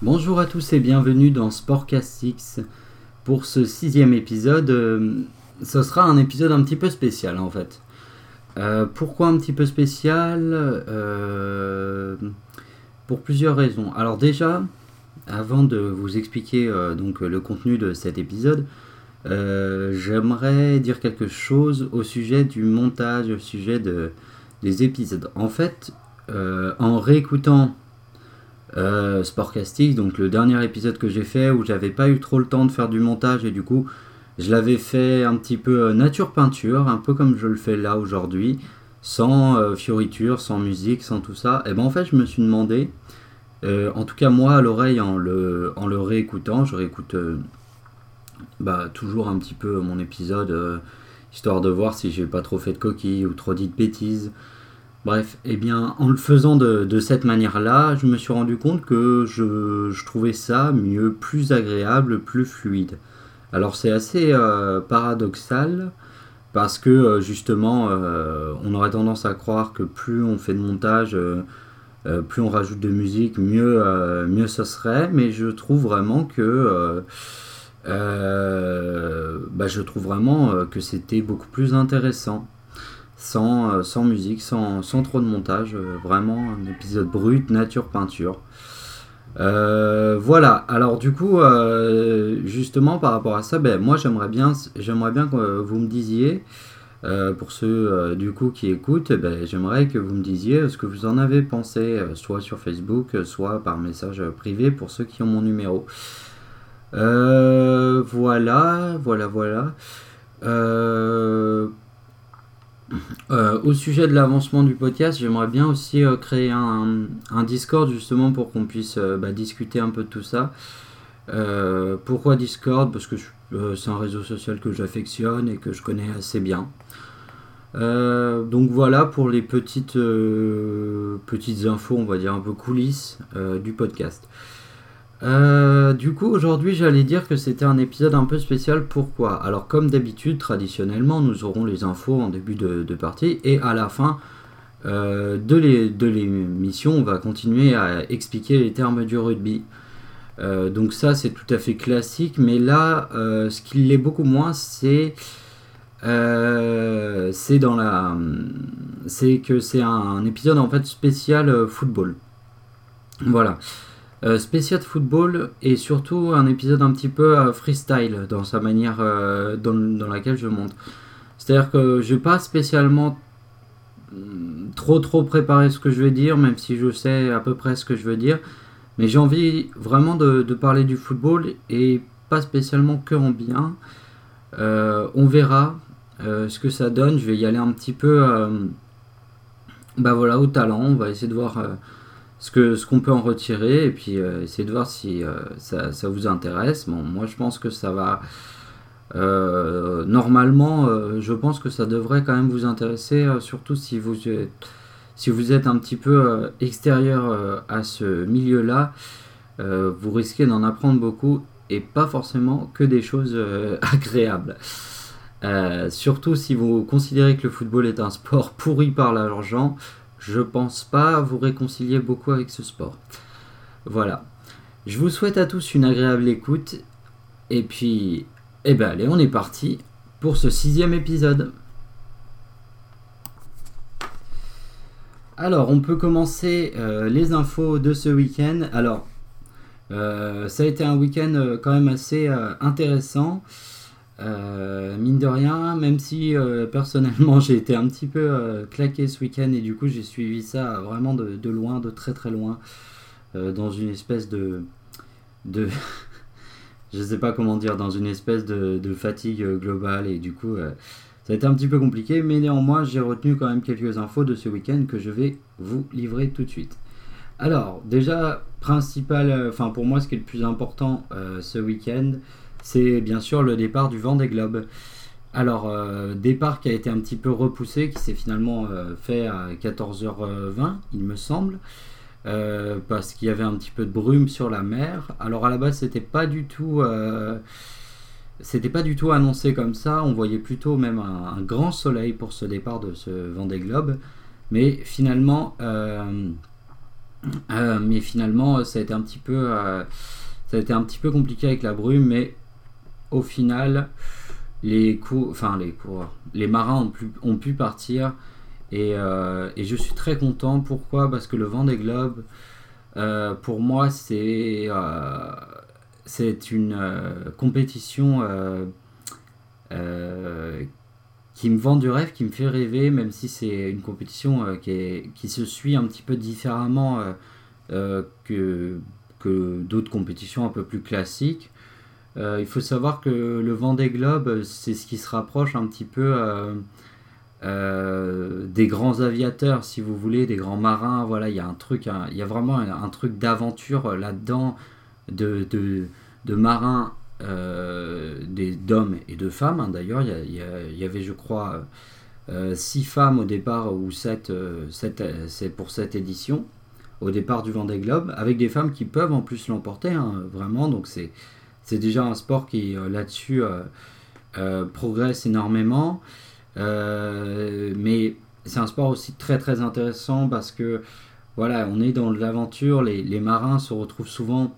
Bonjour à tous et bienvenue dans Sportcast. Pour ce sixième épisode, euh, ce sera un épisode un petit peu spécial en fait. Euh, pourquoi un petit peu spécial euh, Pour plusieurs raisons. Alors déjà, avant de vous expliquer donc le contenu de cet épisode, j'aimerais dire quelque chose au sujet du montage, au sujet de, des épisodes. En fait, en réécoutant euh, Sportcasting, donc le dernier épisode que j'ai fait où j'avais pas eu trop le temps de faire du montage et du coup je l'avais fait un petit peu euh, nature peinture, un peu comme je le fais là aujourd'hui, sans euh, fioriture, sans musique, sans tout ça. Et ben en fait je me suis demandé, en tout cas moi à l'oreille en le, en le réécoutant, je réécoute bah, toujours un petit peu mon épisode histoire de voir si j'ai pas trop fait de coquilles ou trop dit de bêtises. Bref, eh bien, en le faisant de, cette manière-là, je me suis rendu compte que je, trouvais ça mieux, plus agréable, plus fluide. Alors c'est assez euh, paradoxal parce que euh, justement, euh, on aurait tendance à croire que plus on fait de montage, plus on rajoute de musique, mieux, mieux ce serait. Mais je trouve vraiment que bah, je trouve vraiment que c'était beaucoup plus intéressant sans, euh, sans musique, sans, sans, trop de montage, euh, vraiment un épisode brut, nature peinture. Euh, voilà, alors du coup, justement par rapport à ça, ben, moi j'aimerais bien, j'aimerais bien que vous me disiez, pour ceux du coup qui écoutent, ben, j'aimerais que vous me disiez ce que vous en avez pensé, soit sur Facebook, soit par message privé pour ceux qui ont mon numéro. voilà, voilà, voilà. Euh, au sujet de l'avancement du podcast, j'aimerais bien aussi euh, créer un, Discord justement pour qu'on puisse euh, bah, discuter un peu de tout ça. pourquoi Discord? Parce que c'est un réseau social que j'affectionne et que je connais assez bien. donc voilà pour les petites, petites infos, on va dire un peu coulisses du podcast. Euh, du coup, aujourd'hui, j'allais dire que c'était un épisode un peu spécial. Pourquoi? Alors, comme d'habitude, traditionnellement, nous aurons les infos en début de, partie et à la fin euh, de l'émission, on va continuer à expliquer les termes du rugby. Euh, donc ça, c'est tout à fait classique, mais là, ce qui l'est beaucoup moins, c'est c'est dans la, c'est que c'est un, épisode en fait spécial football. Voilà. Euh, spécial football et surtout un épisode un petit peu euh, freestyle dans sa manière euh, dans, laquelle je monte. C'est-à-dire que je n'ai pas spécialement mm, trop trop préparé ce que je vais dire, même si je sais à peu près ce que je veux dire. Mais j'ai envie vraiment de, parler du football et pas spécialement que en bien. on verra ce que ça donne. Je vais y aller un petit peu bah voilà, au talent. On va essayer de voir ce qu'on ce qu'on peut en retirer et puis euh, essayer de voir si euh, ça, ça, vous intéresse. Bon, moi je pense que ça va. Euh, normalement, je pense que ça devrait quand même vous intéresser, surtout si vous, si vous êtes un petit peu extérieur à ce milieu-là. vous risquez d'en apprendre beaucoup et pas forcément que des choses agréables. surtout si vous considérez que le football est un sport pourri par l'argent, je pense pas vous réconcilier beaucoup avec ce sport. Voilà. Je vous souhaite à tous une agréable écoute. Et puis, eh ben allez, on est parti pour ce sixième épisode. Alors, on peut commencer euh, les infos de ce week-end. Alors, euh, ça a été un week-end euh, quand même assez intéressant. Euh, mine de rien, même si euh, personnellement j'ai été un petit peu euh, claqué ce week-end et du coup j'ai suivi ça vraiment de, loin, de très très loin, dans une espèce de. de je sais pas comment dire, dans une espèce de, de fatigue globale et du coup ça a été un petit peu compliqué, mais néanmoins j'ai retenu quand même quelques infos de ce week-end que je vais vous livrer tout de suite. Alors, déjà, principal, enfin pour moi ce qui est le plus important ce week-end, c'est bien sûr le départ du vent des globes. Alors, euh, départ qui a été un petit peu repoussé, qui s'est finalement euh, fait à 14h20, il me semble, euh, parce qu'il y avait un petit peu de brume sur la mer. Alors à la base, c'était pas du tout, c'était pas du tout annoncé comme ça. On voyait plutôt même un, grand soleil pour ce départ de ce Vendée Globe, mais finalement, mais finalement, ça a été un petit peu, ça a été un petit peu compliqué avec la brume, mais au final, les enfin les coureurs, les marins ont pu, partir et, je suis très content. Pourquoi? Parce que le vent des globes, pour moi, c'est c'est une compétition qui me vend du rêve, qui me fait rêver, même si c'est une compétition euh, qui, qui, se suit un petit peu différemment euh, euh, que, que d'autres compétitions un peu plus classiques. Il faut savoir que le Vendée Globe, c'est ce qui se rapproche un petit peu des grands aviateurs, si vous voulez, des grands marins. Voilà, il y a un truc, il y a vraiment un, truc d'aventure là-dedans, de, marins euh, d'hommes et de femmes. Hein. D'ailleurs, il y, avait, je crois, euh, six femmes au départ, ou sept, euh, c'est pour cette édition, au départ du Vendée Globe, avec des femmes qui peuvent en plus l'emporter, hein, vraiment. Donc c'est déjà un sport qui, là-dessus, progresse énormément. mais c'est un sport aussi très très intéressant parce que voilà, on est dans l'aventure, les, marins se retrouvent souvent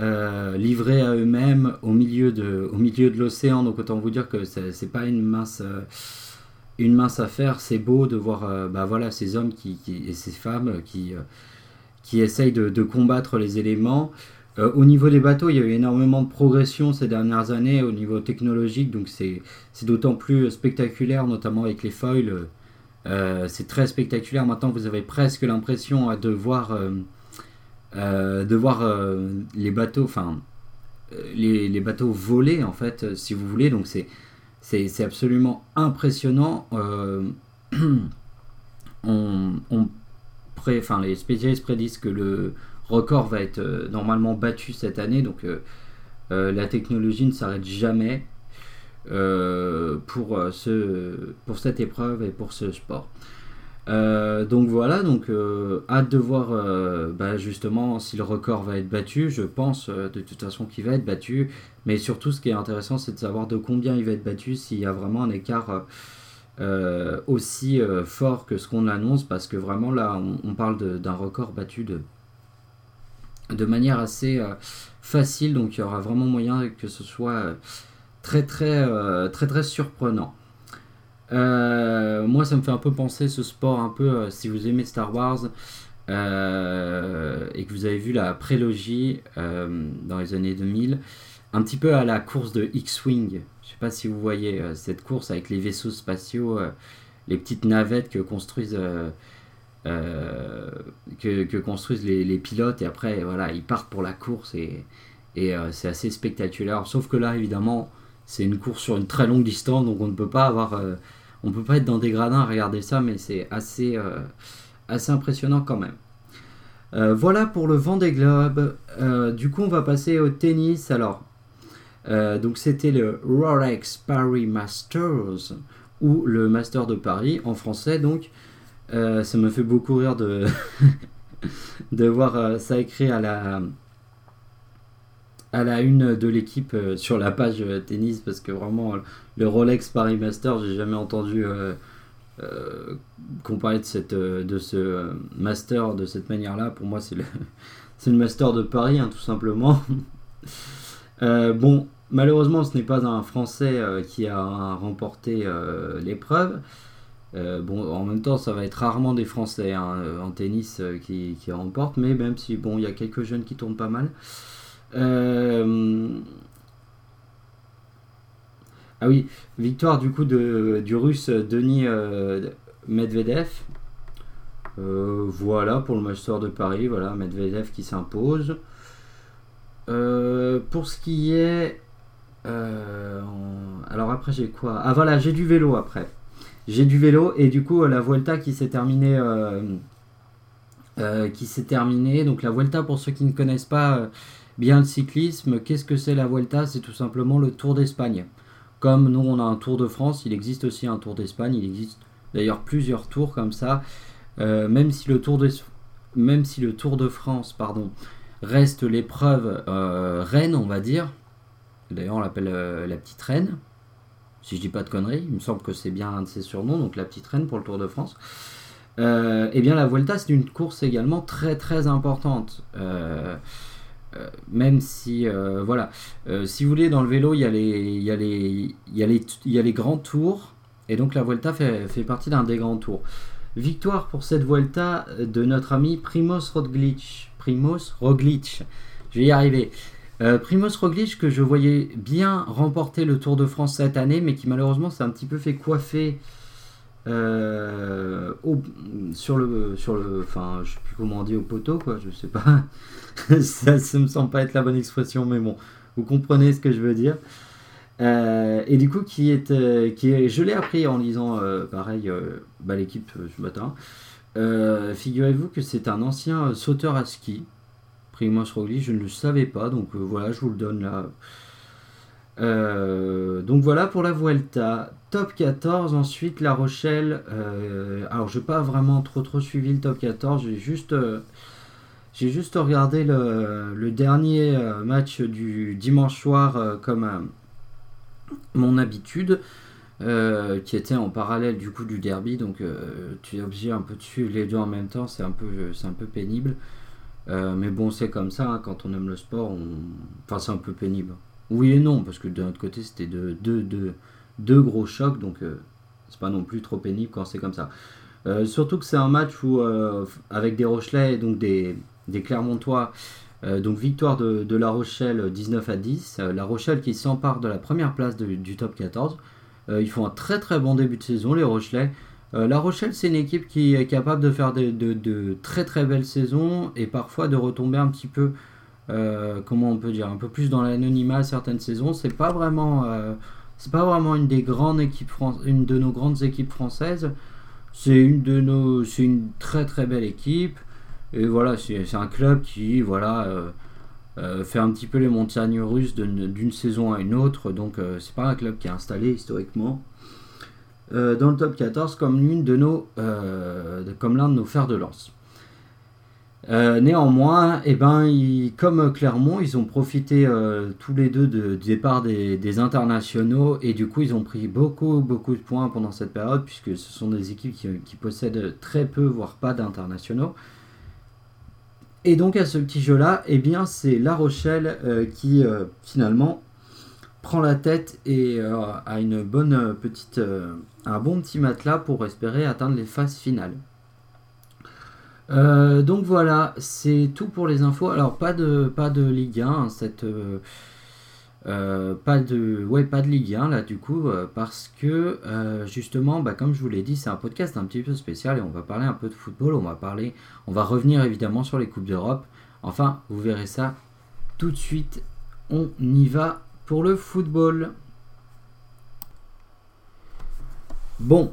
euh, livrés à eux-mêmes au milieu de, l'océan. Donc autant vous dire que c'est pas une mince, euh, une mince affaire. C'est beau de voir euh, bah voilà, ces hommes qui, et ces femmes qui, qui essayent de, combattre les éléments. Au niveau des bateaux, il y a eu énormément de progression ces dernières années au niveau technologique, donc c'est d'autant plus spectaculaire, notamment avec les foils. c'est très spectaculaire. Maintenant, vous avez presque l'impression de voir euh, de voir euh, les bateaux, enfin euh, les, bateaux voler en fait, si vous voulez. Donc c'est absolument impressionnant. on, les spécialistes prédisent que le record va être normalement battu cette année. Donc la technologie ne s'arrête jamais pour, ce, pour cette épreuve et pour ce sport. Euh, donc voilà, donc euh, hâte de voir euh, bah, justement si le record va être battu. Je pense de toute façon qu'il va être battu, mais surtout ce qui est intéressant, c'est de savoir de combien il va être battu, s'il y a vraiment un écart aussi fort que ce qu'on annonce, parce que vraiment là, on, parle d'un record battu de, de manière assez facile, donc il y aura vraiment moyen que ce soit très très très très surprenant. Euh, moi, ça me fait un peu penser ce sport, un peu, euh, si vous aimez Star Wars euh, et que vous avez vu la prélogie dans les années 2000, un petit peu à la course de X-Wing. Je sais pas si vous voyez cette course avec les vaisseaux spatiaux, les petites navettes que construisent. Que, construisent les, pilotes et après voilà ils partent pour la course et, et c'est assez spectaculaire sauf que là évidemment c'est une course sur une très longue distance donc on ne peut pas avoir on peut pas être dans des gradins à regarder ça, mais c'est assez, euh, assez impressionnant quand même. Euh, voilà pour le Vendée Globe. Euh, du coup, on va passer au tennis. Alors, donc c'était le Rolex Paris Masters ou le Master de Paris en français. Donc, ça me fait beaucoup rire de, voir ça écrit à la à la une de l'équipe euh, sur la page euh, tennis parce que vraiment le Rolex Paris Master, j'ai jamais entendu euh, parlait de, cette, de ce master de cette manière-là. Pour moi, c'est le, c'est le master de Paris, hein, tout simplement. bon, malheureusement, ce n'est pas un Français qui a remporté l'épreuve. Bon, en même temps, ça va être rarement des Français hein, en tennis qui, qui remportent, mais même si bon, il y a quelques jeunes qui tournent pas mal. Euh, ah oui, victoire du coup de, du russe Denis euh, Medvedev. Euh, voilà pour le Master de Paris, voilà Medvedev qui s'impose. pour ce qui est. alors après j'ai quoi? Ah voilà, j'ai du vélo après. J'ai du vélo et du coup la Vuelta qui s'est terminée. qui s'est terminée. Donc la Vuelta pour ceux qui ne connaissent pas Bien le cyclisme, qu'est-ce que c'est la Vuelta? C'est tout simplement le Tour d'Espagne. Comme nous on a un Tour de France, il existe aussi un Tour d'Espagne, il existe d'ailleurs plusieurs tours comme ça. Euh, même, si le tour de, France pardon, reste l'épreuve euh, reine, on va dire. D'ailleurs on l'appelle euh, la petite reine. Si je dis pas de conneries, il me semble que c'est bien un de ses surnoms, donc la petite reine pour le Tour de France. eh bien la Vuelta c'est une course également très très importante. même si voilà, si vous voulez dans le vélo il y a les grands tours et donc la Vuelta fait, fait partie d'un des grands tours. Victoire pour cette Vuelta de notre ami Primoz Roglic. Primoz Roglic. Je vais y arriver. Euh, Primoz Roglic que je voyais bien remporter le Tour de France cette année, mais qui malheureusement s'est un petit peu fait coiffer euh, sur le, sur le, enfin, je sais plus comment on dit au poteau, quoi, je sais pas. ça, ça me semble pas être la bonne expression, mais bon, vous comprenez ce que je veux dire. Euh, et du coup, qui est, euh, qui je l'ai appris en lisant, pareil, bah, l'équipe ce matin. Figurez-vous que c'est un ancien sauteur à ski, Roglic, je ne le savais pas, donc voilà, je vous le donne là. donc voilà pour la Vuelta. Top 14, ensuite La Rochelle. alors, je n'ai pas vraiment trop trop suivi le top 14, j'ai juste. juste regardé le, dernier match du dimanche soir comme, mon habitude, euh, qui était en parallèle du coup du derby, donc euh, tu es obligé un peu de suivre les deux en même temps, c'est un c'est un peu pénible. Euh, mais bon, c'est comme ça, hein, quand on aime le sport, enfin c'est un peu pénible. Oui et non, parce que de notre côté c'était deux, gros chocs, donc c'est pas non plus trop pénible quand c'est comme ça. surtout que c'est un match où, avec des Rochelais donc des, Clermontois, euh, donc victoire de, La Rochelle 19 à 10. Euh, la Rochelle qui s'empare de la première place du top 14. Euh, ils font un très très bon début de saison, les Rochelais. La Rochelle, c'est une équipe qui est capable de faire de, très très belles saisons et parfois de retomber un petit peu, comment on peut dire, un peu plus dans l'anonymat certaines saisons. C'est pas vraiment, c'est pas vraiment une des grandes équipes, une de nos grandes équipes françaises. C'est une de nos, c'est une très très belle équipe. Et voilà, c'est un club qui voilà, euh, euh, fait un petit peu les montagnes russes d'une saison à une autre. Donc euh, c'est pas un club qui est installé historiquement dans le top 14 comme de comme l'un de nos fers de lance. néanmoins, et eh ben, comme Clermont, ils ont profité tous les deux du départ des, internationaux et du coup ils ont pris beaucoup beaucoup de points pendant cette période puisque ce sont des équipes qui, possèdent très peu voire pas d'internationaux. Et donc à ce petit jeu-là, eh bien c'est La Rochelle euh, qui euh, finalement prend la tête et euh, a une bonne petite, un bon petit matelas pour espérer atteindre les phases finales. donc voilà, c'est tout pour les infos. Alors pas de pas de Ligue 1 hein, cette euh, pas de ouais pas de Ligue 1 là du coup euh, parce que euh, justement bah, comme je vous l'ai dit c'est un podcast un petit peu spécial et on va parler un peu de football on va parler on va revenir évidemment sur les coupes d'Europe enfin vous verrez ça tout de suite on y va pour le football bon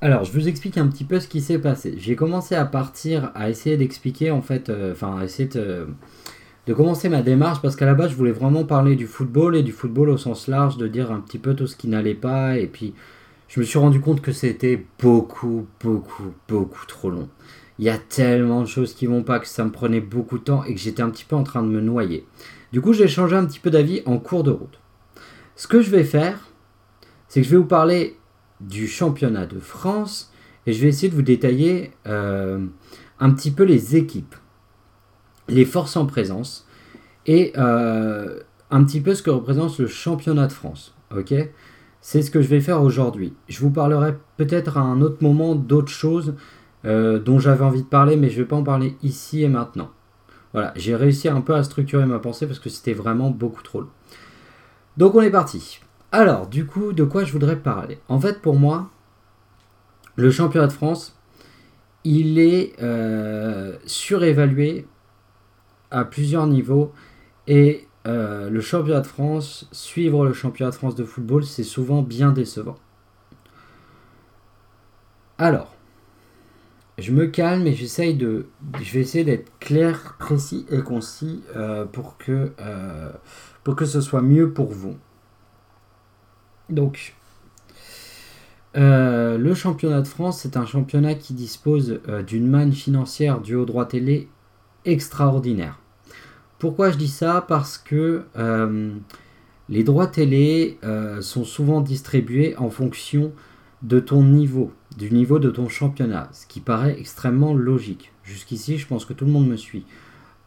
alors je vous explique un petit peu ce qui s'est passé j'ai commencé à partir à essayer d'expliquer en fait enfin à essayer de de commencer ma démarche parce qu'à la base je voulais vraiment parler du football et du football au sens large, de dire un petit peu tout ce qui n'allait pas et puis je me suis rendu compte que c'était beaucoup, beaucoup, beaucoup trop long. Il y a tellement de choses qui vont pas que ça me prenait beaucoup de temps et que j'étais un petit peu en train de me noyer. Du coup j'ai changé un petit peu d'avis en cours de route. Ce que je vais faire, c'est que je vais vous parler du championnat de France et je vais essayer de vous détailler euh, un petit peu les équipes les forces en présence et euh, un petit peu ce que représente le championnat de France. Ok? C'est ce que je vais faire aujourd'hui. Je vous parlerai peut-être à un autre moment d'autres choses euh, dont j'avais envie de parler, mais je ne vais pas en parler ici et maintenant. Voilà, j'ai réussi un peu à structurer ma pensée parce que c'était vraiment beaucoup trop long. Donc on est parti. Alors, du coup, de quoi je voudrais parler? En fait, pour moi, le championnat de France, il est euh, surévalué à plusieurs niveaux. Et euh, le championnat de France, suivre le championnat de France de football, c'est souvent bien décevant. Alors, je me calme et j'essaye de, je vais essayer d'être clair, précis et concis euh, pour que euh, pour que ce soit mieux pour vous. Donc, le championnat de France, c'est un championnat qui dispose d'une manne financière du haut droit télé extraordinaire. Pourquoi je dis ça? Parce que euh, les droits télé euh, sont souvent distribués en fonction de ton niveau, du niveau de ton championnat, ce qui paraît extrêmement logique. Jusqu'ici, je pense que tout le monde me suit.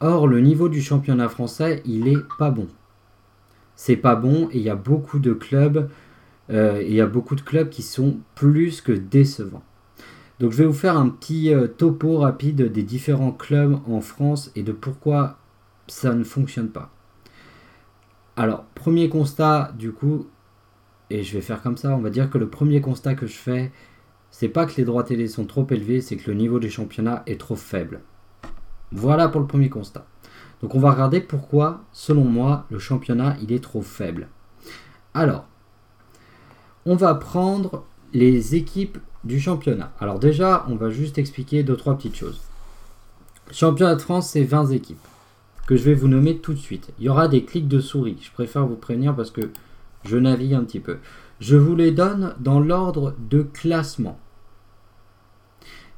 Or, le niveau du championnat français, il est pas bon. C'est pas bon et il y a beaucoup de clubs, euh, il y a beaucoup de clubs qui sont plus que décevants. Donc, je vais vous faire un petit euh, topo rapide des différents clubs en France et de pourquoi ça ne fonctionne pas. Alors, premier constat, du coup, et je vais faire comme ça, on va dire que le premier constat que je fais, c'est pas que les droits télé sont trop élevés, c'est que le niveau des championnats est trop faible. Voilà pour le premier constat. Donc on va regarder pourquoi, selon moi, le championnat il est trop faible. Alors, on va prendre les équipes du championnat. Alors déjà, on va juste expliquer deux trois petites choses. championnat de France, c'est 20 équipes que je vais vous nommer tout de suite. Il y aura des clics de souris. Je préfère vous prévenir parce que je navigue un petit peu. Je vous les donne dans l'ordre de classement.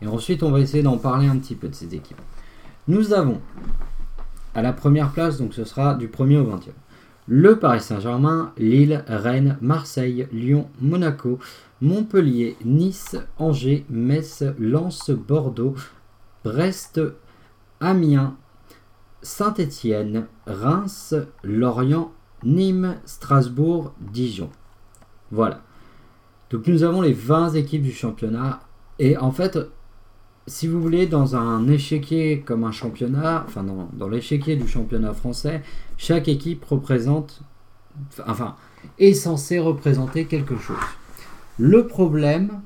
Et ensuite, on va essayer d'en parler un petit peu de ces équipes. Nous avons à la première place, donc ce sera du 1er au 20e, le Paris Saint-Germain, Lille, Rennes, Marseille, Lyon, Monaco, Montpellier, Nice, Angers, Metz, Lens, Bordeaux, Brest, Amiens, Saint-Étienne, Reims, Lorient, Nîmes, Strasbourg, Dijon. Voilà. Donc nous avons les 20 équipes du championnat. Et en fait, si vous voulez, dans un échiquier comme un championnat, enfin dans, dans l'échiquier du championnat français, chaque équipe représente, enfin, est censée représenter quelque chose. Le problème,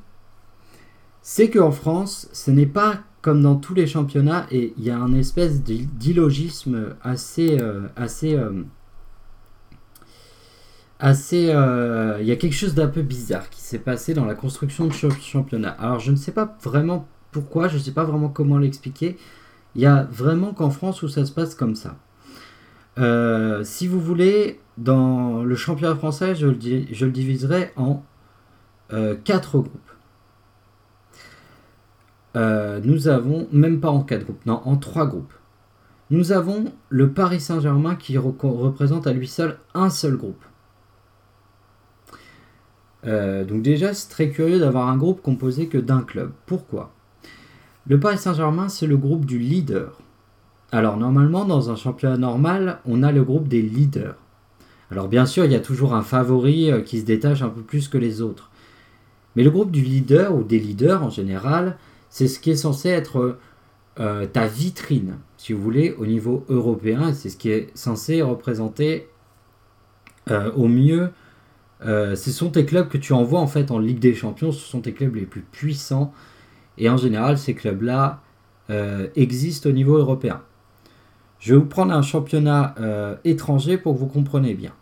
c'est qu'en France, ce n'est pas comme dans tous les championnats, et il y a un espèce d'illogisme assez, euh, euh, assez. Euh, il y a quelque chose d'un peu bizarre qui s'est passé dans la construction de ce championnat. Alors je ne sais pas vraiment pourquoi, je ne sais pas vraiment comment l'expliquer. Il y a vraiment qu'en France où ça se passe comme ça. Euh, si vous voulez, dans le championnat français, je le, diviserai en euh, quatre groupes. nous avons, même pas en quatre groupes, non, en trois groupes. Nous avons le Paris Saint-Germain qui représente à lui seul un seul groupe. Euh, donc déjà, c'est très curieux d'avoir un groupe composé que d'un club. Pourquoi? Le Paris Saint-Germain, c'est le groupe du leader. Alors normalement, dans un championnat normal, on a le groupe des leaders. Alors bien sûr, il y a toujours un favori euh, qui se détache un peu plus que les autres. Mais le groupe du leader ou des leaders en général, c'est ce qui est censé être euh, ta vitrine, si vous voulez, au niveau européen. C'est ce qui est censé représenter au mieux euh, ce sont tes clubs que tu envoies en fait en Ligue des Champions, ce sont tes clubs les plus puissants. Et en général, ces clubs-là euh, existent au niveau européen. Je vais vous prendre un championnat euh, étranger pour que vous compreniez bien.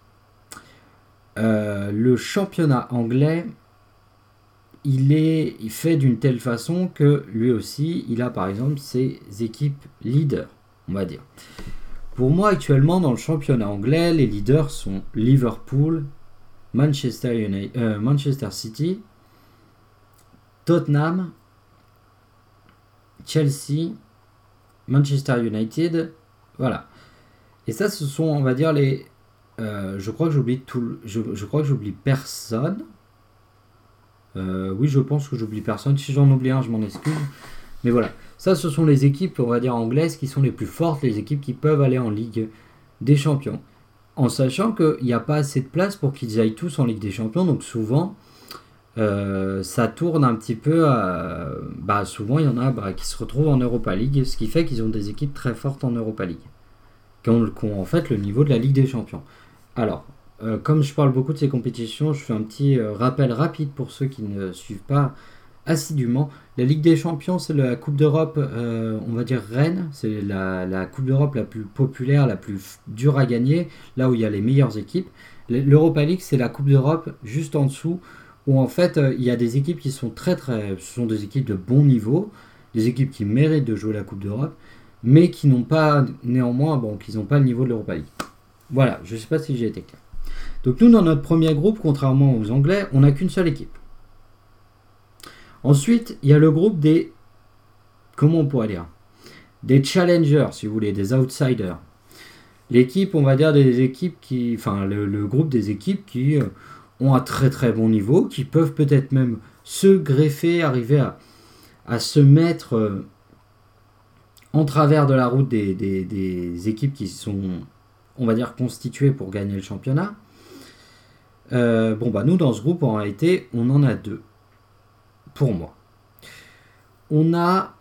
le championnat anglais, il est il fait d'une telle façon que lui aussi, il a par exemple ses équipes leaders, on va dire. Pour moi, actuellement, dans le championnat anglais, les leaders sont Liverpool, Manchester, United, euh, Manchester City, Tottenham, Chelsea, Manchester United, voilà. Et ça, ce sont, on va dire, les. Euh, je crois que j'oublie personne. Euh, oui, je pense que j'oublie personne. Si j'en oublie un, je m'en excuse. Mais voilà. Ça, ce sont les équipes, on va dire, anglaises qui sont les plus fortes, les équipes qui peuvent aller en Ligue des Champions en sachant qu'il n'y a pas assez de place pour qu'ils aillent tous en Ligue des Champions. Donc souvent, euh, ça tourne un petit peu à... Bah, souvent, il y en a bah, qui se retrouvent en Europa League, ce qui fait qu'ils ont des équipes très fortes en Europa League, qui ont, en fait le niveau de la Ligue des Champions. Alors, euh, comme je parle beaucoup de ces compétitions, je fais un petit euh, rappel rapide pour ceux qui ne suivent pas assidûment. La Ligue des Champions, c'est la Coupe d'Europe, euh, on va dire Rennes, c'est la, Coupe d'Europe la plus populaire, la plus dure à gagner, là où il y a les meilleures équipes. L'Europa League, c'est la Coupe d'Europe juste en dessous, où en fait euh, il y a des équipes qui sont très très, ce sont des équipes de bon niveau, des équipes qui méritent de jouer la Coupe d'Europe, mais qui n'ont pas néanmoins, bon, qui n'ont pas le niveau de l'Europa League. Voilà, je ne sais pas si j'ai été clair. Donc nous, dans notre premier groupe, contrairement aux Anglais, on n'a qu'une seule équipe. Ensuite, il y a le groupe des. Comment on pourrait dire Des challengers, si vous voulez, des outsiders. L'équipe, on va dire, des équipes qui. Enfin, le, groupe des équipes qui euh, ont un très très bon niveau, qui peuvent peut-être même se greffer, arriver à, se mettre euh, en travers de la route des, équipes qui sont, on va dire, constituées pour gagner le championnat. Euh, bon, bah nous, dans ce groupe, en réalité, on en a deux. Pour moi. On a,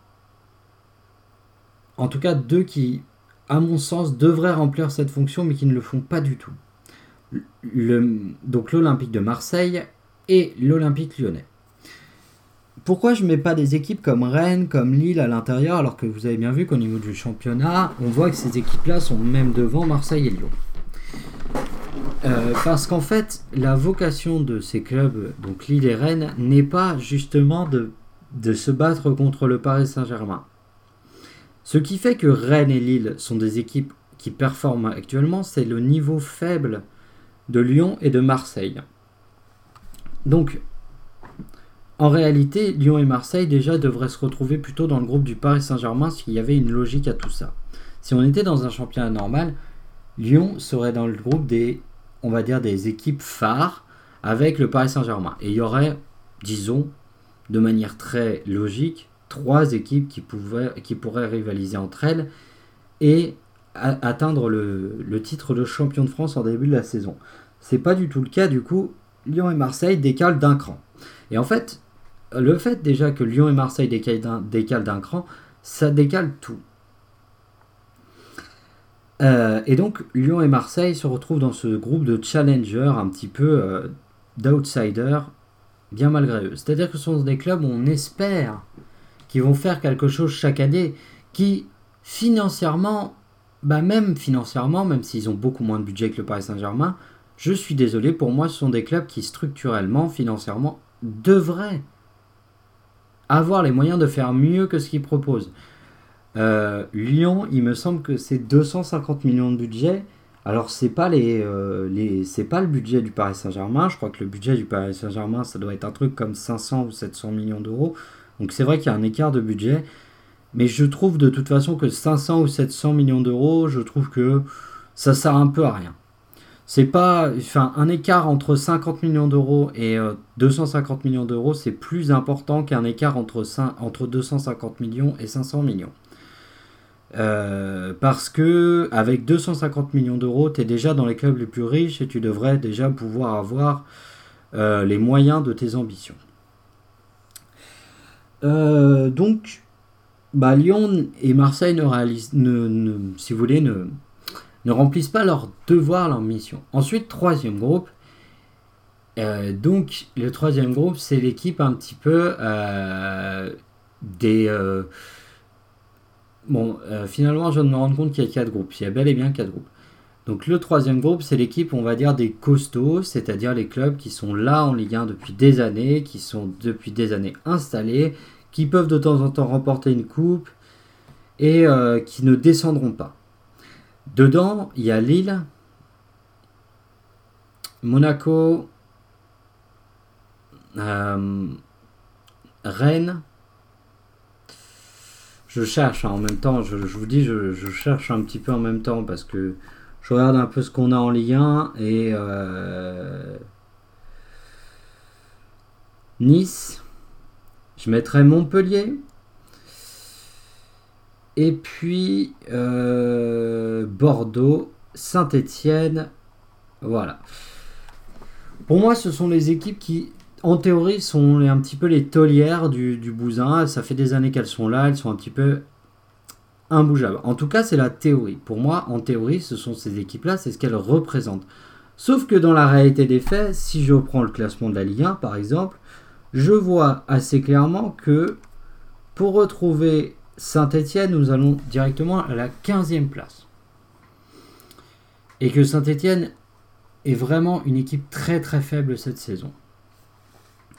en tout cas, deux qui, à mon sens, devraient remplir cette fonction, mais qui ne le font pas du tout. Donc l'Olympique de Marseille et l'Olympique lyonnais. Pourquoi je ne mets pas des équipes comme Rennes, comme Lille à l'intérieur, alors que vous avez bien vu qu'au niveau du championnat, on voit que ces équipes-là sont même devant Marseille et Lyon? Euh, parce qu'en fait, la vocation de ces clubs, donc Lille et Rennes, n'est pas justement de, de se battre contre le Paris Saint-Germain. Ce qui fait que Rennes et Lille sont des équipes qui performent actuellement, c'est le niveau faible de Lyon et de Marseille. Donc, en réalité, Lyon et Marseille déjà devraient se retrouver plutôt dans le groupe du Paris Saint-Germain s'il y avait une logique à tout ça. Si on était dans un championnat normal, Lyon serait dans le groupe des, on va dire, des équipes phares avec le Paris Saint-Germain. Et il y aurait, disons, de manière très logique, trois équipes qui, pourraient rivaliser entre elles et atteindre le, le, titre de champion de France en début de la saison. C'est pas du tout le cas, du coup, Lyon et Marseille décalent d'un cran. Et en fait, le fait déjà que Lyon et Marseille décalent d'un cran, ça décale tout. Euh, et donc Lyon et Marseille se retrouvent dans ce groupe de challengers, un petit peu euh, d'outsiders, bien malgré eux. C'est-à-dire que ce sont des clubs où on espère qu'ils vont faire quelque chose chaque année, qui financièrement, bah même financièrement, même s'ils ont beaucoup moins de budget que le Paris Saint-Germain, je suis désolé, pour moi ce sont des clubs qui structurellement, financièrement, devraient avoir les moyens de faire mieux que ce qu'ils proposent. Euh, Lyon, il me semble que c'est 250 millions de budget. Alors c'est pas les, euh, pas le budget du Paris Saint-Germain. Je crois que le budget du Paris Saint-Germain, ça doit être un truc comme 500 ou 700 millions d'euros. Donc c'est vrai qu'il y a un écart de budget. Mais je trouve de toute façon que 500 ou 700 millions d'euros, je trouve que ça sert un peu à rien. C'est pas, enfin, un écart entre 50 millions d'euros et 250 euh, millions d'euros, c'est plus important qu'un écart entre 250 millions et 500 millions. Euh, parce que avec 250 millions d'euros, tu es déjà dans les clubs les plus riches et tu devrais déjà pouvoir avoir euh, les moyens de tes ambitions. donc, bah, Lyon et Marseille ne réalisent, ne, remplissent pas leur devoir, leur mission. Ensuite, troisième groupe. Euh, donc, le troisième groupe, c'est l'équipe un petit peu euh, des. Euh, bon, finalement, je viens de me rendre compte qu'il y a quatre groupes. Il y a bel et bien quatre groupes. Donc, le troisième groupe, c'est l'équipe, on va dire, des costauds, c'est-à-dire les clubs qui sont là en Ligue 1 depuis des années, qui sont depuis des années installés, qui peuvent de temps en temps remporter une coupe et qui ne descendront pas. Dedans, il y a Lille, Monaco, euh, Rennes. Je cherche hein, en même temps, je, vous dis, je, cherche un petit peu en même temps parce que je regarde un peu ce qu'on a en Ligue 1 et euh, Nice. Je mettrai Montpellier. Et puis euh, Bordeaux, Saint-Étienne, voilà. Pour moi, ce sont les équipes qui, en théorie, sont un petit peu les taulières du, du bousin. Ça fait des années qu'elles sont là, elles sont un petit peu imbougeables. En tout cas, c'est la théorie. Pour moi, en théorie, ce sont ces équipes-là, c'est ce qu'elles représentent. Sauf que dans la réalité des faits, si je prends le classement de la Ligue 1, par exemple, je vois assez clairement que pour retrouver Saint-Etienne, nous allons directement à la 15e place. Et que Saint-Etienne est vraiment une équipe très très faible cette saison.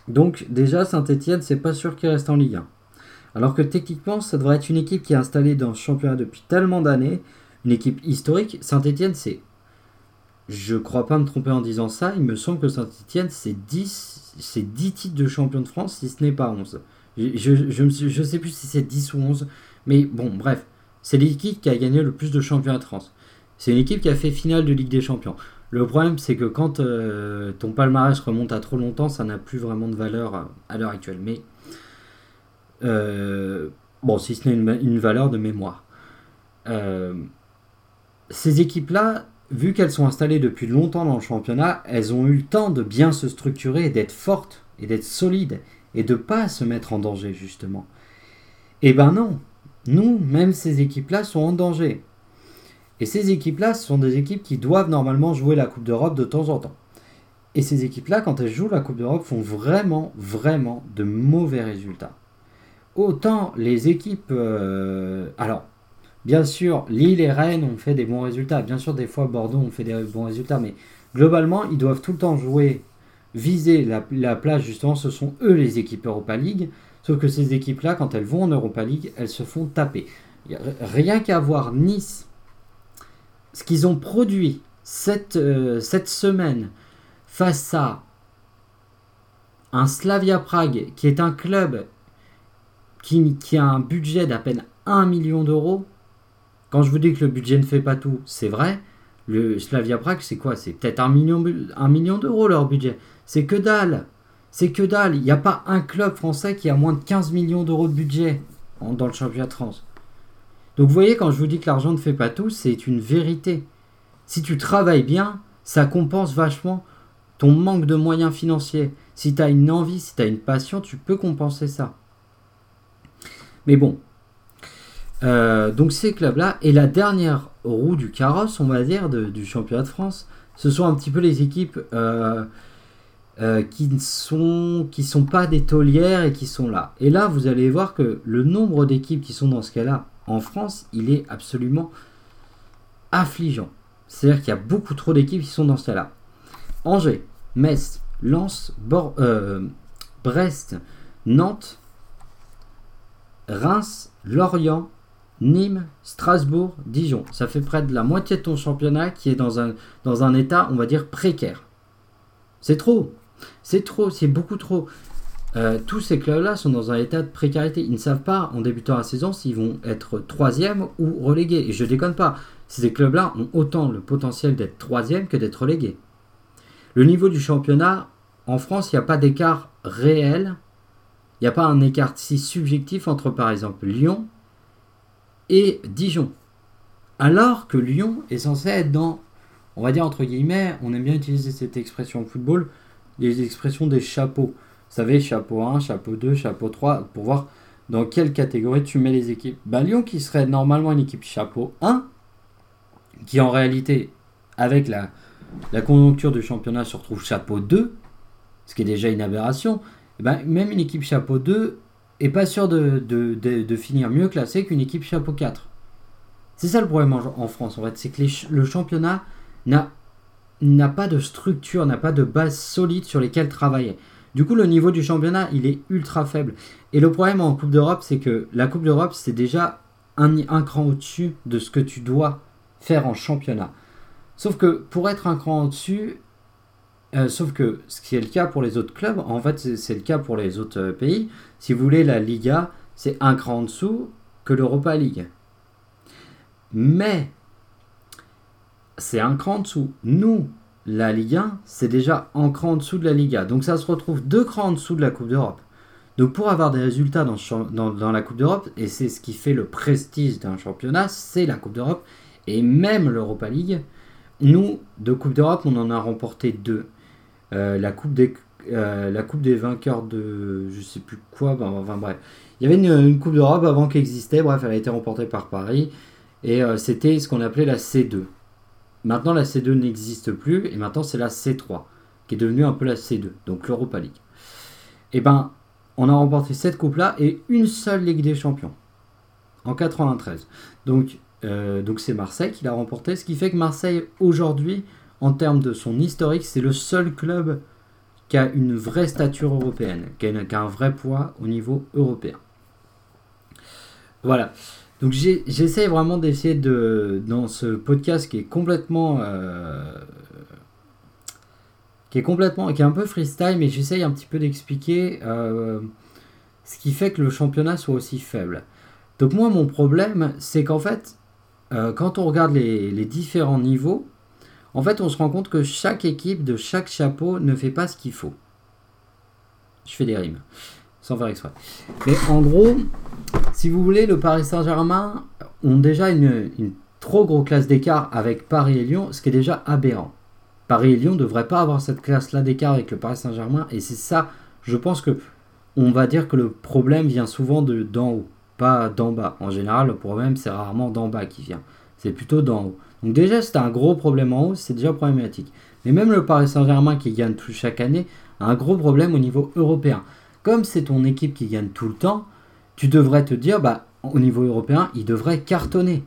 Donc déjà Saint-Etienne, c'est pas sûr qu'il reste en Ligue 1. Alors que techniquement, ça devrait être une équipe qui est installée dans ce championnat depuis tellement d'années, une équipe historique. Saint-Etienne, c'est je crois pas me tromper en disant ça, il me semble que Saint-Etienne, c'est 10, 10 titres de champion de France, si ce n'est pas 11. Je ne sais plus si c'est 10 ou 11, mais bon, bref. C'est l'équipe qui a gagné le plus de championnats de France. C'est une équipe qui a fait finale de Ligue des Champions. Le problème, c'est que quand euh, ton palmarès remonte à trop longtemps, ça n'a plus vraiment de valeur à, l'heure actuelle. Mais euh, bon, si ce n'est une, valeur de mémoire. Euh, ces équipes-là, vu qu'elles sont installées depuis longtemps dans le championnat, elles ont eu le temps de bien se structurer d'être fortes et d'être solides et de pas se mettre en danger justement. Eh ben non, nous, même ces équipes-là sont en danger. Et ces équipes-là sont des équipes qui doivent normalement jouer la Coupe d'Europe de temps en temps. Et ces équipes-là, quand elles jouent la Coupe d'Europe, font vraiment, vraiment de mauvais résultats. Autant les équipes... Euh, alors, bien sûr, Lille et Rennes ont fait des bons résultats. Bien sûr, des fois, Bordeaux ont fait des bons résultats. Mais globalement, ils doivent tout le temps jouer, viser la, la place, justement. Ce sont eux les équipes Europa League. Sauf que ces équipes-là, quand elles vont en Europa League, elles se font taper. Rien qu'à voir Nice ce qu'ils ont produit cette, euh, cette semaine face à un Slavia Prague, qui est un club qui, a un budget d'à peine 1 million d'euros, quand je vous dis que le budget ne fait pas tout, c'est vrai. Le Slavia Prague, c'est quoi? C'est peut-être un million, un million d'euros leur budget. C'est que dalle. C'est que dalle. Il n'y a pas un club français qui a moins de 15 millions d'euros de budget dans le championnat de France. Donc vous voyez, quand je vous dis que l'argent ne fait pas tout, c'est une vérité. Si tu travailles bien, ça compense vachement ton manque de moyens financiers. Si tu as une envie, si tu as une passion, tu peux compenser ça. Mais bon. Euh, donc ces clubs-là, et la dernière roue du carrosse, on va dire, du championnat de France, ce sont un petit peu les équipes euh, euh, qui ne sont, qui sont pas des taulières et qui sont là. Et là, vous allez voir que le nombre d'équipes qui sont dans ce cas-là, en France, il est absolument affligeant. C'est-à-dire qu'il y a beaucoup trop d'équipes qui sont dans ce cas-là. Angers, Metz, Lens, euh, Brest, Nantes, Reims, Lorient, Nîmes, Strasbourg, Dijon. Ça fait près de la moitié de ton championnat qui est dans un, dans un état, on va dire, précaire. C'est trop. C'est trop, c'est beaucoup trop. Euh, tous ces clubs-là sont dans un état de précarité. Ils ne savent pas, en débutant la saison, s'ils vont être troisième ou relégués. Et je déconne pas. Ces clubs-là ont autant le potentiel d'être troisième que d'être relégués. Le niveau du championnat, en France, il n'y a pas d'écart réel. Il n'y a pas un écart si subjectif entre, par exemple, Lyon et Dijon. Alors que Lyon est censé être dans, on va dire entre guillemets, on aime bien utiliser cette expression au football, les expressions des chapeaux. Savez, chapeau 1, chapeau 2, chapeau 3, pour voir dans quelle catégorie tu mets les équipes. Ben, Lyon, qui serait normalement une équipe chapeau 1, qui en réalité, avec la, la conjoncture du championnat, se retrouve chapeau 2, ce qui est déjà une aberration, eh ben, même une équipe chapeau 2 est pas sûre de, finir mieux classée qu'une équipe chapeau 4. C'est ça le problème en, France, en fait, c'est que le championnat n'a pas de structure, n'a pas de base solide sur lesquelles travailler. Du coup, le niveau du championnat, il est ultra faible. Et le problème en Coupe d'Europe, c'est que la Coupe d'Europe, c'est déjà un, cran au-dessus de ce que tu dois faire en championnat. Sauf que pour être un cran au-dessus, euh, sauf que ce qui est le cas pour les autres clubs, en fait, c'est le cas pour les autres euh, pays. Si vous voulez, la Liga, c'est un cran en dessous que l'Europa League. Mais c'est un cran en dessous. Nous, la Ligue 1, c'est déjà un cran en dessous de la Liga. Donc ça se retrouve deux crans en dessous de la Coupe d'Europe. Donc pour avoir des résultats dans, la Coupe d'Europe, et c'est ce qui fait le prestige d'un championnat, c'est la Coupe d'Europe, et même l'Europa League. Nous, de Coupe d'Europe, on en a remporté deux. Euh, la, coupe des, euh, la Coupe des vainqueurs de je sais plus quoi, enfin bref. Il y avait une, Coupe d'Europe avant qu'elle existait, bref, elle a été remportée par Paris, et euh, c'était ce qu'on appelait la C2. Maintenant, la C2 n'existe plus et maintenant c'est la C3 qui est devenue un peu la C2, donc l'Europa League. Et eh ben, on a remporté cette coupe-là et une seule Ligue des Champions en 93. Donc, euh, donc c'est Marseille qui l'a remporté, ce qui fait que Marseille aujourd'hui, en termes de son historique, c'est le seul club qui a une vraie stature européenne, qui a, un vrai poids au niveau européen. Voilà. Donc j'essaie vraiment d'essayer de, dans ce podcast qui est complètement, euh, qui est complètement, qui est un peu freestyle, mais j'essaye un petit peu d'expliquer euh, ce qui fait que le championnat soit aussi faible. Donc moi mon problème, c'est qu'en fait, euh, quand on regarde les, différents niveaux, en fait, on se rend compte que chaque équipe de chaque chapeau ne fait pas ce qu'il faut. Je fais des rimes, sans faire exprès. Mais en gros, si vous voulez, le Paris Saint-Germain ont déjà une, trop grosse classe d'écart avec Paris et Lyon, ce qui est déjà aberrant. Paris et Lyon ne devraient pas avoir cette classe-là d'écart avec le Paris Saint-Germain, et c'est ça, je pense que on va dire que le problème vient souvent de d'en haut, pas d'en bas. En général, le problème, c'est rarement d'en bas qui vient, c'est plutôt d'en haut. Donc déjà, c'est un gros problème en haut, c'est déjà problématique. Mais même le Paris Saint-Germain qui gagne tout chaque année a un gros problème au niveau européen. C'est ton équipe qui gagne tout le temps, tu devrais te dire, bah, au niveau européen, il devrait cartonner.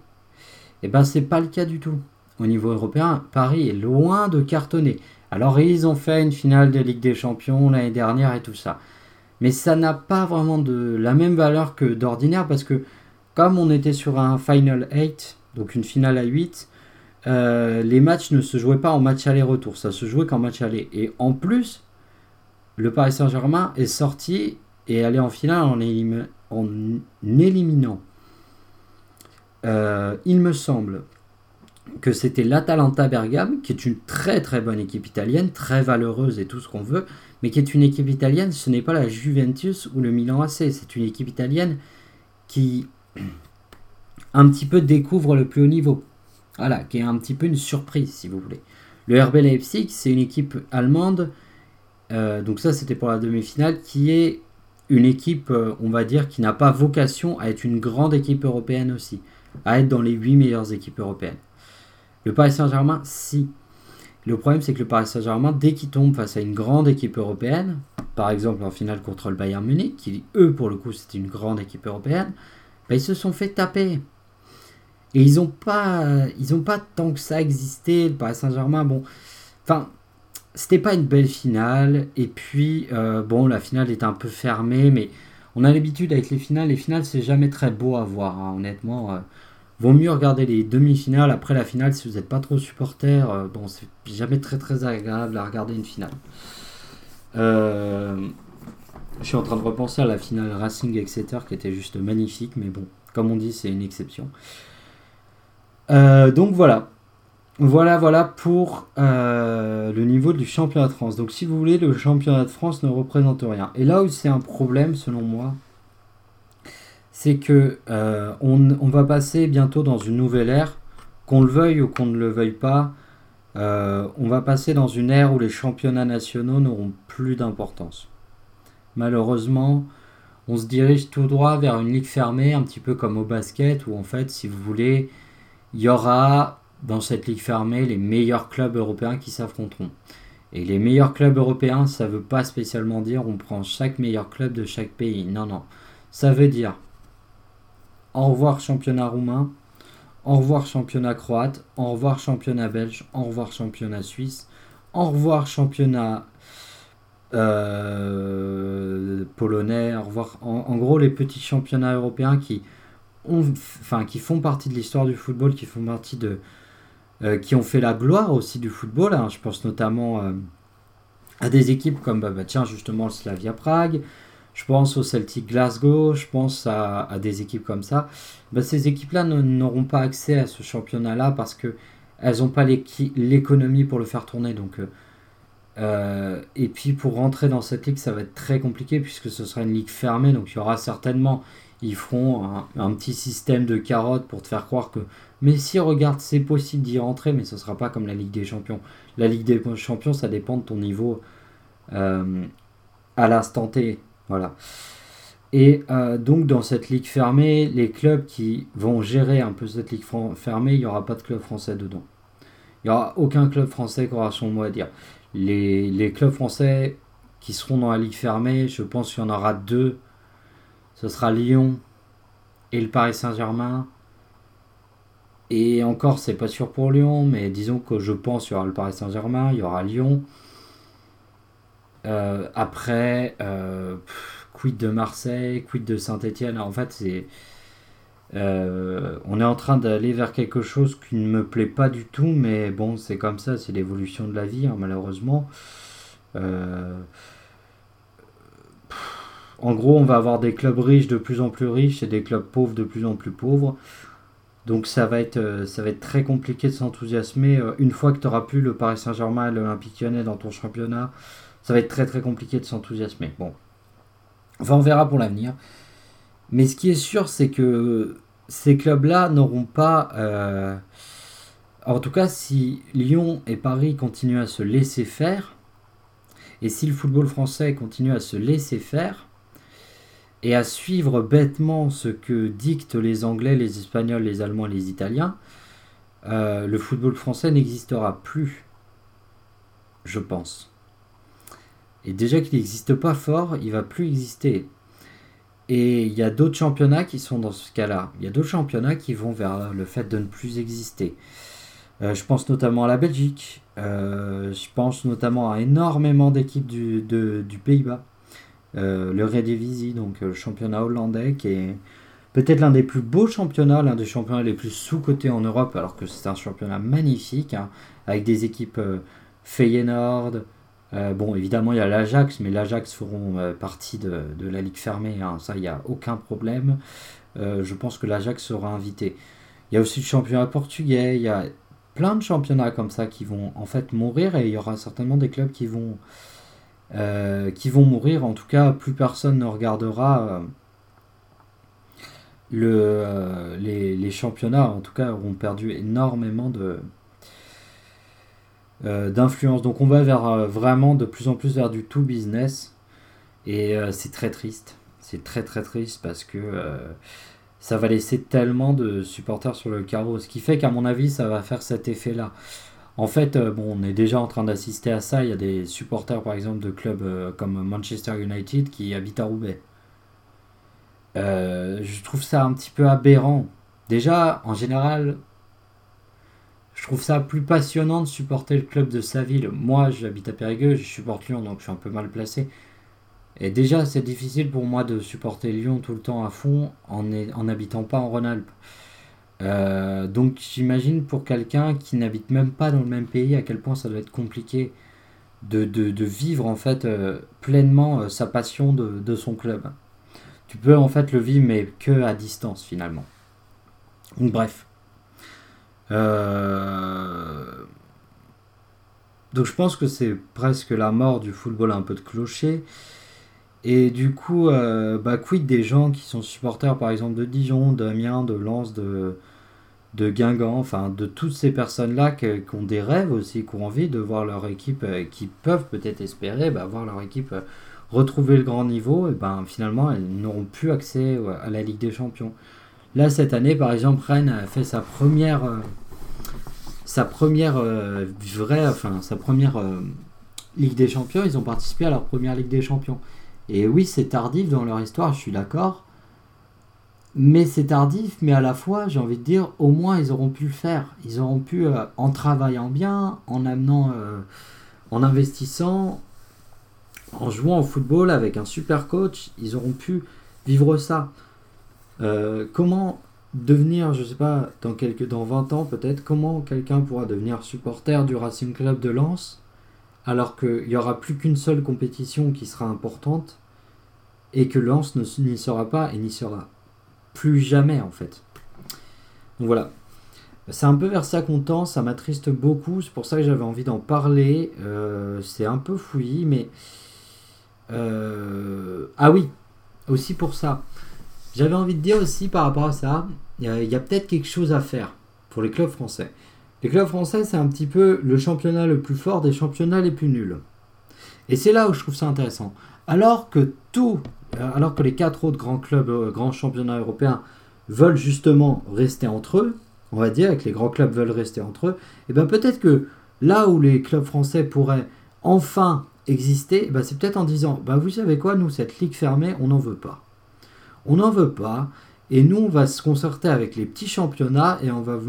Et eh ben, c'est pas le cas du tout. Au niveau européen, Paris est loin de cartonner. Alors, ils ont fait une finale de Ligue des Champions l'année dernière et tout ça mais ça n'a pas vraiment de la même valeur que d'ordinaire parce que comme on était sur un Final 8, donc une finale à 8, euh, les matchs ne se jouaient pas en match aller-retour, ça se jouait qu'en match aller. Et en plus, le Paris Saint-Germain est sorti et allé en finale en, éliminant, euh, il me semble, que c'était l'Atalanta Bergame, qui est une très très bonne équipe italienne, très valeureuse et tout ce qu'on veut, mais qui est une équipe italienne, ce n'est pas la Juventus ou le Milan AC, c'est une équipe italienne qui un petit peu découvre le plus haut niveau. Voilà, qui est un petit peu une surprise si vous voulez. Le RB Leipzig, c'est une équipe allemande, euh, donc ça c'était pour la demi-finale, qui est une équipe, euh, on va dire, qui n'a pas vocation à être une grande équipe européenne aussi, à être dans les 8 meilleures équipes européennes. Le Paris Saint-Germain, si. Le problème, c'est que le Paris Saint-Germain, dès qu'il tombe face à une grande équipe européenne, par exemple en finale contre le Bayern Munich, qui eux, pour le coup, c'était une grande équipe européenne, bah, ils se sont fait taper. Et ils n'ont pas, ont pas tant que ça existé. Le Paris Saint-Germain, bon, enfin, c'était pas une belle finale. Et puis, euh, bon, la finale était un peu fermée, mais on a l'habitude avec les finales. Les finales, c'est jamais très beau à voir, hein, honnêtement. Euh, Vaut mieux regarder les demi-finales après la finale si vous n'êtes pas trop supporter. Euh, bon, c'est jamais très très agréable à regarder une finale. Je suis en train de repenser à la finale Racing Exeter qui était juste magnifique, mais bon, comme on dit, c'est une exception. Donc voilà. Voilà, voilà pour le niveau du championnat de France. Donc si vous voulez, le championnat de France ne représente rien. Et là où c'est un problème, selon moi, c'est que euh, on, va passer bientôt dans une nouvelle ère, qu'on le veuille ou qu'on ne le veuille pas, euh, on va passer dans une ère où les championnats nationaux n'auront plus d'importance. Malheureusement, on se dirige tout droit vers une ligue fermée, un petit peu comme au basket, où en fait, si vous voulez, il y aura dans cette ligue fermée les meilleurs clubs européens qui s'affronteront. Et les meilleurs clubs européens, ça veut pas spécialement dire on prend chaque meilleur club de chaque pays. Non, non. Ça veut dire au revoir championnat roumain, au revoir championnat croate, au revoir championnat belge, au revoir championnat suisse, au revoir championnat euh, polonais, au revoir en, gros les petits championnats européens qui ont, enfin, qui font partie de l'histoire du football, qui font partie de, euh, qui ont fait la gloire aussi du football. Hein. Je pense notamment euh, à des équipes comme bah, bah, tiens justement le Slavia Prague, je pense au Celtic Glasgow, je pense à, des équipes comme ça. Ben, ces équipes-là n'auront pas accès à ce championnat-là parce que elles n'ont pas l'économie pour le faire tourner. Donc, euh, et puis pour rentrer dans cette ligue, ça va être très compliqué puisque ce sera une ligue fermée. Donc il y aura certainement, ils feront un, petit système de carottes pour te faire croire que. Mais si regarde, c'est possible d'y rentrer, mais ce ne sera pas comme la Ligue des Champions. La Ligue des Champions, ça dépend de ton niveau euh, à l'instant T. Voilà. Et euh, donc dans cette ligue fermée, les clubs qui vont gérer un peu cette ligue fermée, il n'y aura pas de club français dedans. Il n'y aura aucun club français qui aura son mot à dire. Les, clubs français qui seront dans la ligue fermée, je pense qu'il y en aura deux. Ce sera Lyon et le Paris Saint-Germain. Et encore, c'est pas sûr pour Lyon, mais disons que je pense qu'il y aura le Paris Saint-Germain, il y aura Lyon. Euh, après, euh, quid de Marseille, quid de Saint-Etienne. En fait, c'est. Euh, on est en train d'aller vers quelque chose qui ne me plaît pas du tout, mais bon, c'est comme ça, c'est l'évolution de la vie, hein, malheureusement. en gros, on va avoir des clubs riches de plus en plus riches et des clubs pauvres de plus en plus pauvres. Donc ça va être, euh, ça va être très compliqué de s'enthousiasmer euh, une fois que tu auras plus le Paris Saint-Germain et l'Olympique lyonnais dans ton championnat. Ça va être très très compliqué de s'enthousiasmer. Bon, enfin on verra pour l'avenir. Mais ce qui est sûr, c'est que ces clubs-là n'auront pas... Euh, en tout cas, si Lyon et Paris continuent à se laisser faire, et si le football français continue à se laisser faire, et à suivre bêtement ce que dictent les Anglais, les Espagnols, les Allemands les Italiens, euh, le football français n'existera plus, je pense. Et déjà qu'il n'existe pas fort, il va plus exister. Et il y a d'autres championnats qui sont dans ce cas-là. Il y a d'autres championnats qui vont vers le fait de ne plus exister. Euh, je pense notamment à la Belgique. Euh, je pense notamment à énormément d'équipes du, du Pays-Bas. Euh, le Eredivisie, donc le championnat hollandais, qui est peut-être l'un des plus beaux championnats, l'un des championnats les plus sous-cotés en Europe, alors que c'est un championnat magnifique, hein, avec des équipes Feyenoord. bon, évidemment, il y a l'Ajax, mais l'Ajax feront partie de, de, la Ligue fermée, hein, ça, il n'y a aucun problème. je pense que l'Ajax sera invité. Il y a aussi le championnat portugais, il y a plein de championnats comme ça qui vont en fait mourir et il y aura certainement des clubs qui vont, euh, qui vont mourir. En tout cas, plus personne ne regardera euh, le, euh, les, championnats. En tout cas, auront perdu énormément de d'influence. Donc on va vers vraiment de plus en plus vers du tout business et c'est très triste. C'est très très triste parce que ça va laisser tellement de supporters sur le carreau. Ce qui fait qu'à mon avis, ça va faire cet effet-là. En fait, euh, bon, on est déjà en train d'assister à ça. Il y a des supporters, par exemple, de clubs euh, comme Manchester United qui habitent à Roubaix. Euh, je trouve ça un petit peu aberrant. Déjà, en général, je trouve ça plus passionnant de supporter le club de sa ville. Moi, j'habite à Périgueux, je supporte Lyon, donc je suis un peu mal placé. Et déjà, c'est difficile pour moi de supporter Lyon tout le temps à fond en n'habitant pas en Rhône-Alpes. Euh, donc j'imagine pour quelqu'un qui n'habite même pas dans le même pays à quel point ça doit être compliqué de, vivre en fait euh, pleinement euh, sa passion de, son club. Tu peux en fait le vivre mais que à distance finalement. Donc bref. Donc je pense que c'est presque la mort du football un peu de clocher. Et du coup, bah, quid des gens qui sont supporters par exemple de Dijon, d'Amiens, de Lens, de, de Guingamp, enfin de toutes ces personnes-là qui, ont des rêves aussi, qui ont envie de voir leur équipe, euh, qui peuvent peut-être espérer bah, voir leur équipe euh, retrouver le grand niveau, et ben finalement elles n'auront plus accès à la Ligue des Champions. Là cette année par exemple Rennes a fait sa première, sa première vraie, enfin sa première Ligue des Champions, ils ont participé à leur première Ligue des Champions. Et oui, c'est tardif dans leur histoire, je suis d'accord. Mais c'est tardif, mais à la fois, j'ai envie de dire, au moins ils auront pu le faire. Ils auront pu, euh, en travaillant bien, en amenant, euh, en investissant, en jouant au football avec un super coach, ils auront pu vivre ça. Euh, comment devenir, je sais pas, dans, quelques, dans 20 ans peut-être, comment quelqu'un pourra devenir supporter du Racing Club de Lens alors qu'il n'y aura plus qu'une seule compétition qui sera importante et que Lens n'y sera pas et n'y sera plus jamais en fait. Donc voilà. C'est un peu vers ça qu'on tend, ça m'attriste beaucoup, c'est pour ça que j'avais envie d'en parler. Euh, c'est un peu fouillis, mais... Euh, ah oui, aussi pour ça. J'avais envie de dire aussi par rapport à ça, il y a peut-être quelque chose à faire pour les clubs français. Les clubs français, c'est un petit peu le championnat le plus fort des championnats les plus nuls. Et c'est là où je trouve ça intéressant. Alors que tout, alors que les quatre autres grands clubs, euh, grands championnats européens veulent justement rester entre eux, on va dire, que les grands clubs veulent rester entre eux, et eh bien peut-être que là où les clubs français pourraient enfin exister, eh ben c'est peut-être en disant, bah vous savez quoi, nous cette ligue fermée, on n'en veut pas. On n'en veut pas, et nous, on va se concerter avec les petits championnats et on va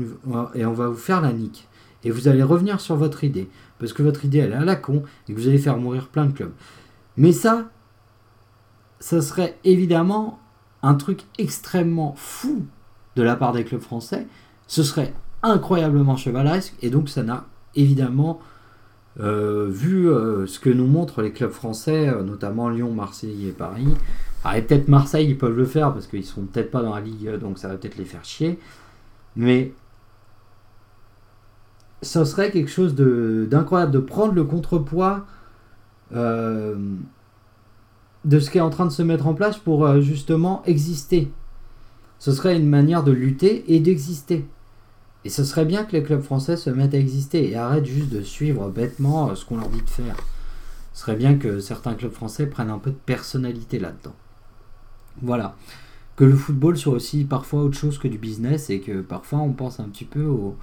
et on va vous faire la nique. Et vous allez revenir sur votre idée. Parce que votre idée, elle est à la con et que vous allez faire mourir plein de clubs. Mais ça, ça serait évidemment un truc extrêmement fou de la part des clubs français. Ce serait incroyablement chevaleresque et donc ça n'a évidemment euh, vu euh, ce que nous montrent les clubs français, euh, notamment Lyon, Marseille et Paris, ah, et peut-être Marseille, ils peuvent le faire parce qu'ils sont peut-être pas dans la ligue, donc ça va peut-être les faire chier. Mais ce serait quelque chose d'incroyable de, prendre le contrepoids euh, de ce qui est en train de se mettre en place pour euh, justement exister. Ce serait une manière de lutter et d'exister. Et ce serait bien que les clubs français se mettent à exister et arrêtent juste de suivre bêtement euh, ce qu'on leur dit de faire. Ce serait bien que certains clubs français prennent un peu de personnalité là-dedans. Voilà. Que le football soit aussi parfois autre chose que du business et que parfois on pense un petit peu au,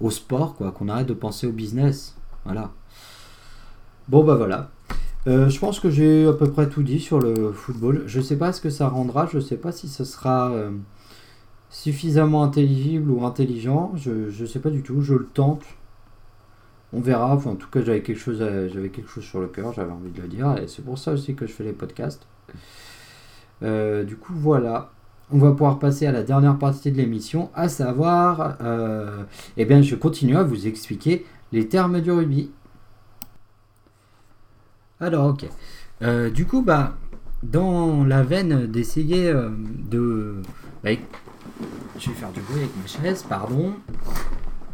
au sport, quoi, qu'on arrête de penser au business. Voilà. Bon bah voilà. Euh, je pense que j'ai à peu près tout dit sur le football. Je sais pas ce que ça rendra, je sais pas si ce sera euh, suffisamment intelligible ou intelligent. Je, je sais pas du tout, je le tente. On verra. Enfin, en tout cas, j'avais quelque chose, sur le cœur, j'avais envie de le dire, c'est pour ça aussi que je fais les podcasts. Euh, du coup, voilà on va pouvoir passer à la dernière partie de l'émission, à savoir, eh bien, je continue à vous expliquer les termes du rugby. Alors, ok. Euh, du coup, bah, dans la veine d'essayer euh, de. Bah, je vais faire du bruit avec ma chaise, pardon.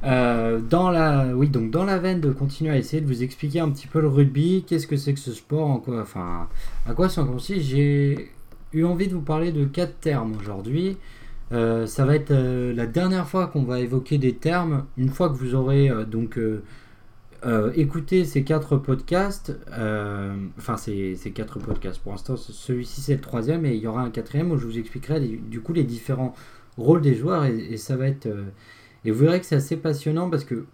dans la, oui, donc dans la veine de continuer à essayer de vous expliquer un petit peu le rugby, qu'est-ce que c'est que ce sport, en quoi, enfin, à quoi ça consiste, j'ai eu envie de vous parler de quatre termes aujourd'hui. Euh, ça va être euh, la dernière fois qu'on va évoquer des termes. Une fois que vous aurez euh, écouté ces quatre podcasts, enfin ces, ces, quatre podcasts. Pour l'instant, celui-ci c'est le troisième et il y aura un quatrième où je vous expliquerai du coup les différents rôles des joueurs et, ça va être et vous verrez que c'est assez passionnant parce que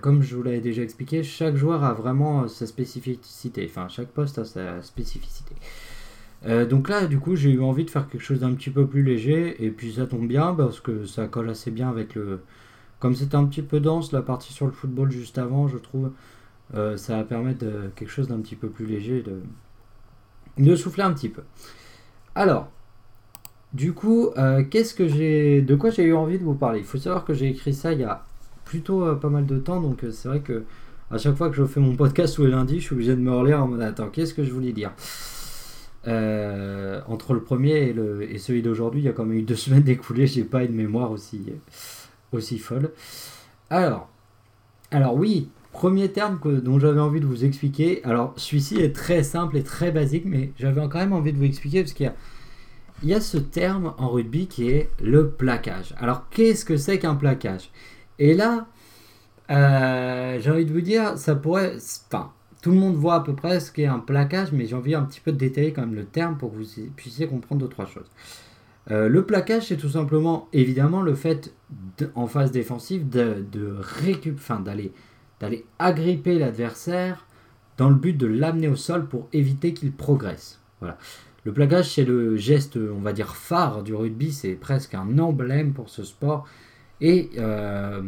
comme je vous l'avais déjà expliqué, chaque joueur a vraiment sa spécificité. Enfin, chaque poste a sa spécificité. Euh, donc là, du coup, j'ai eu envie de faire quelque chose d'un petit peu plus léger, et puis ça tombe bien parce que ça colle assez bien avec le. Comme c'était un petit peu dense la partie sur le football juste avant, je trouve, euh, ça va permettre de, quelque chose d'un petit peu plus léger, de, de souffler un petit peu. Alors, du coup, euh, qu'est-ce que j'ai, de quoi j'ai eu envie de vous parler? Il faut savoir que j'ai écrit ça il y a plutôt pas mal de temps, donc c'est vrai que à chaque fois que je fais mon podcast tous les lundis, je suis obligé de me relire en mode attends, qu'est-ce que je voulais dire? Euh, entre le premier et, le, et celui d'aujourd'hui, il y a quand même eu deux semaines d'écoulées, j'ai pas une mémoire aussi, aussi folle. Alors, alors oui, premier terme que, dont j'avais envie de vous expliquer. Alors, celui-ci est très simple et très basique, mais j'avais quand même envie de vous expliquer parce qu'il y a, il ce terme en rugby qui est le plaquage. Alors, qu'est-ce que c'est qu'un plaquage? Et là, euh, j'ai envie de vous dire, ça pourrait. Enfin, tout le monde voit à peu près ce qu'est un plaquage, mais j'ai envie un petit peu de détailler quand même le terme pour que vous puissiez comprendre deux trois choses. Euh, le plaquage, c'est tout simplement, évidemment, le fait en phase défensive de, de d'aller, d'aller agripper l'adversaire dans le but de l'amener au sol pour éviter qu'il progresse. Voilà. Le plaquage, c'est le geste, on va dire, phare du rugby, c'est presque un emblème pour ce sport. Et euh,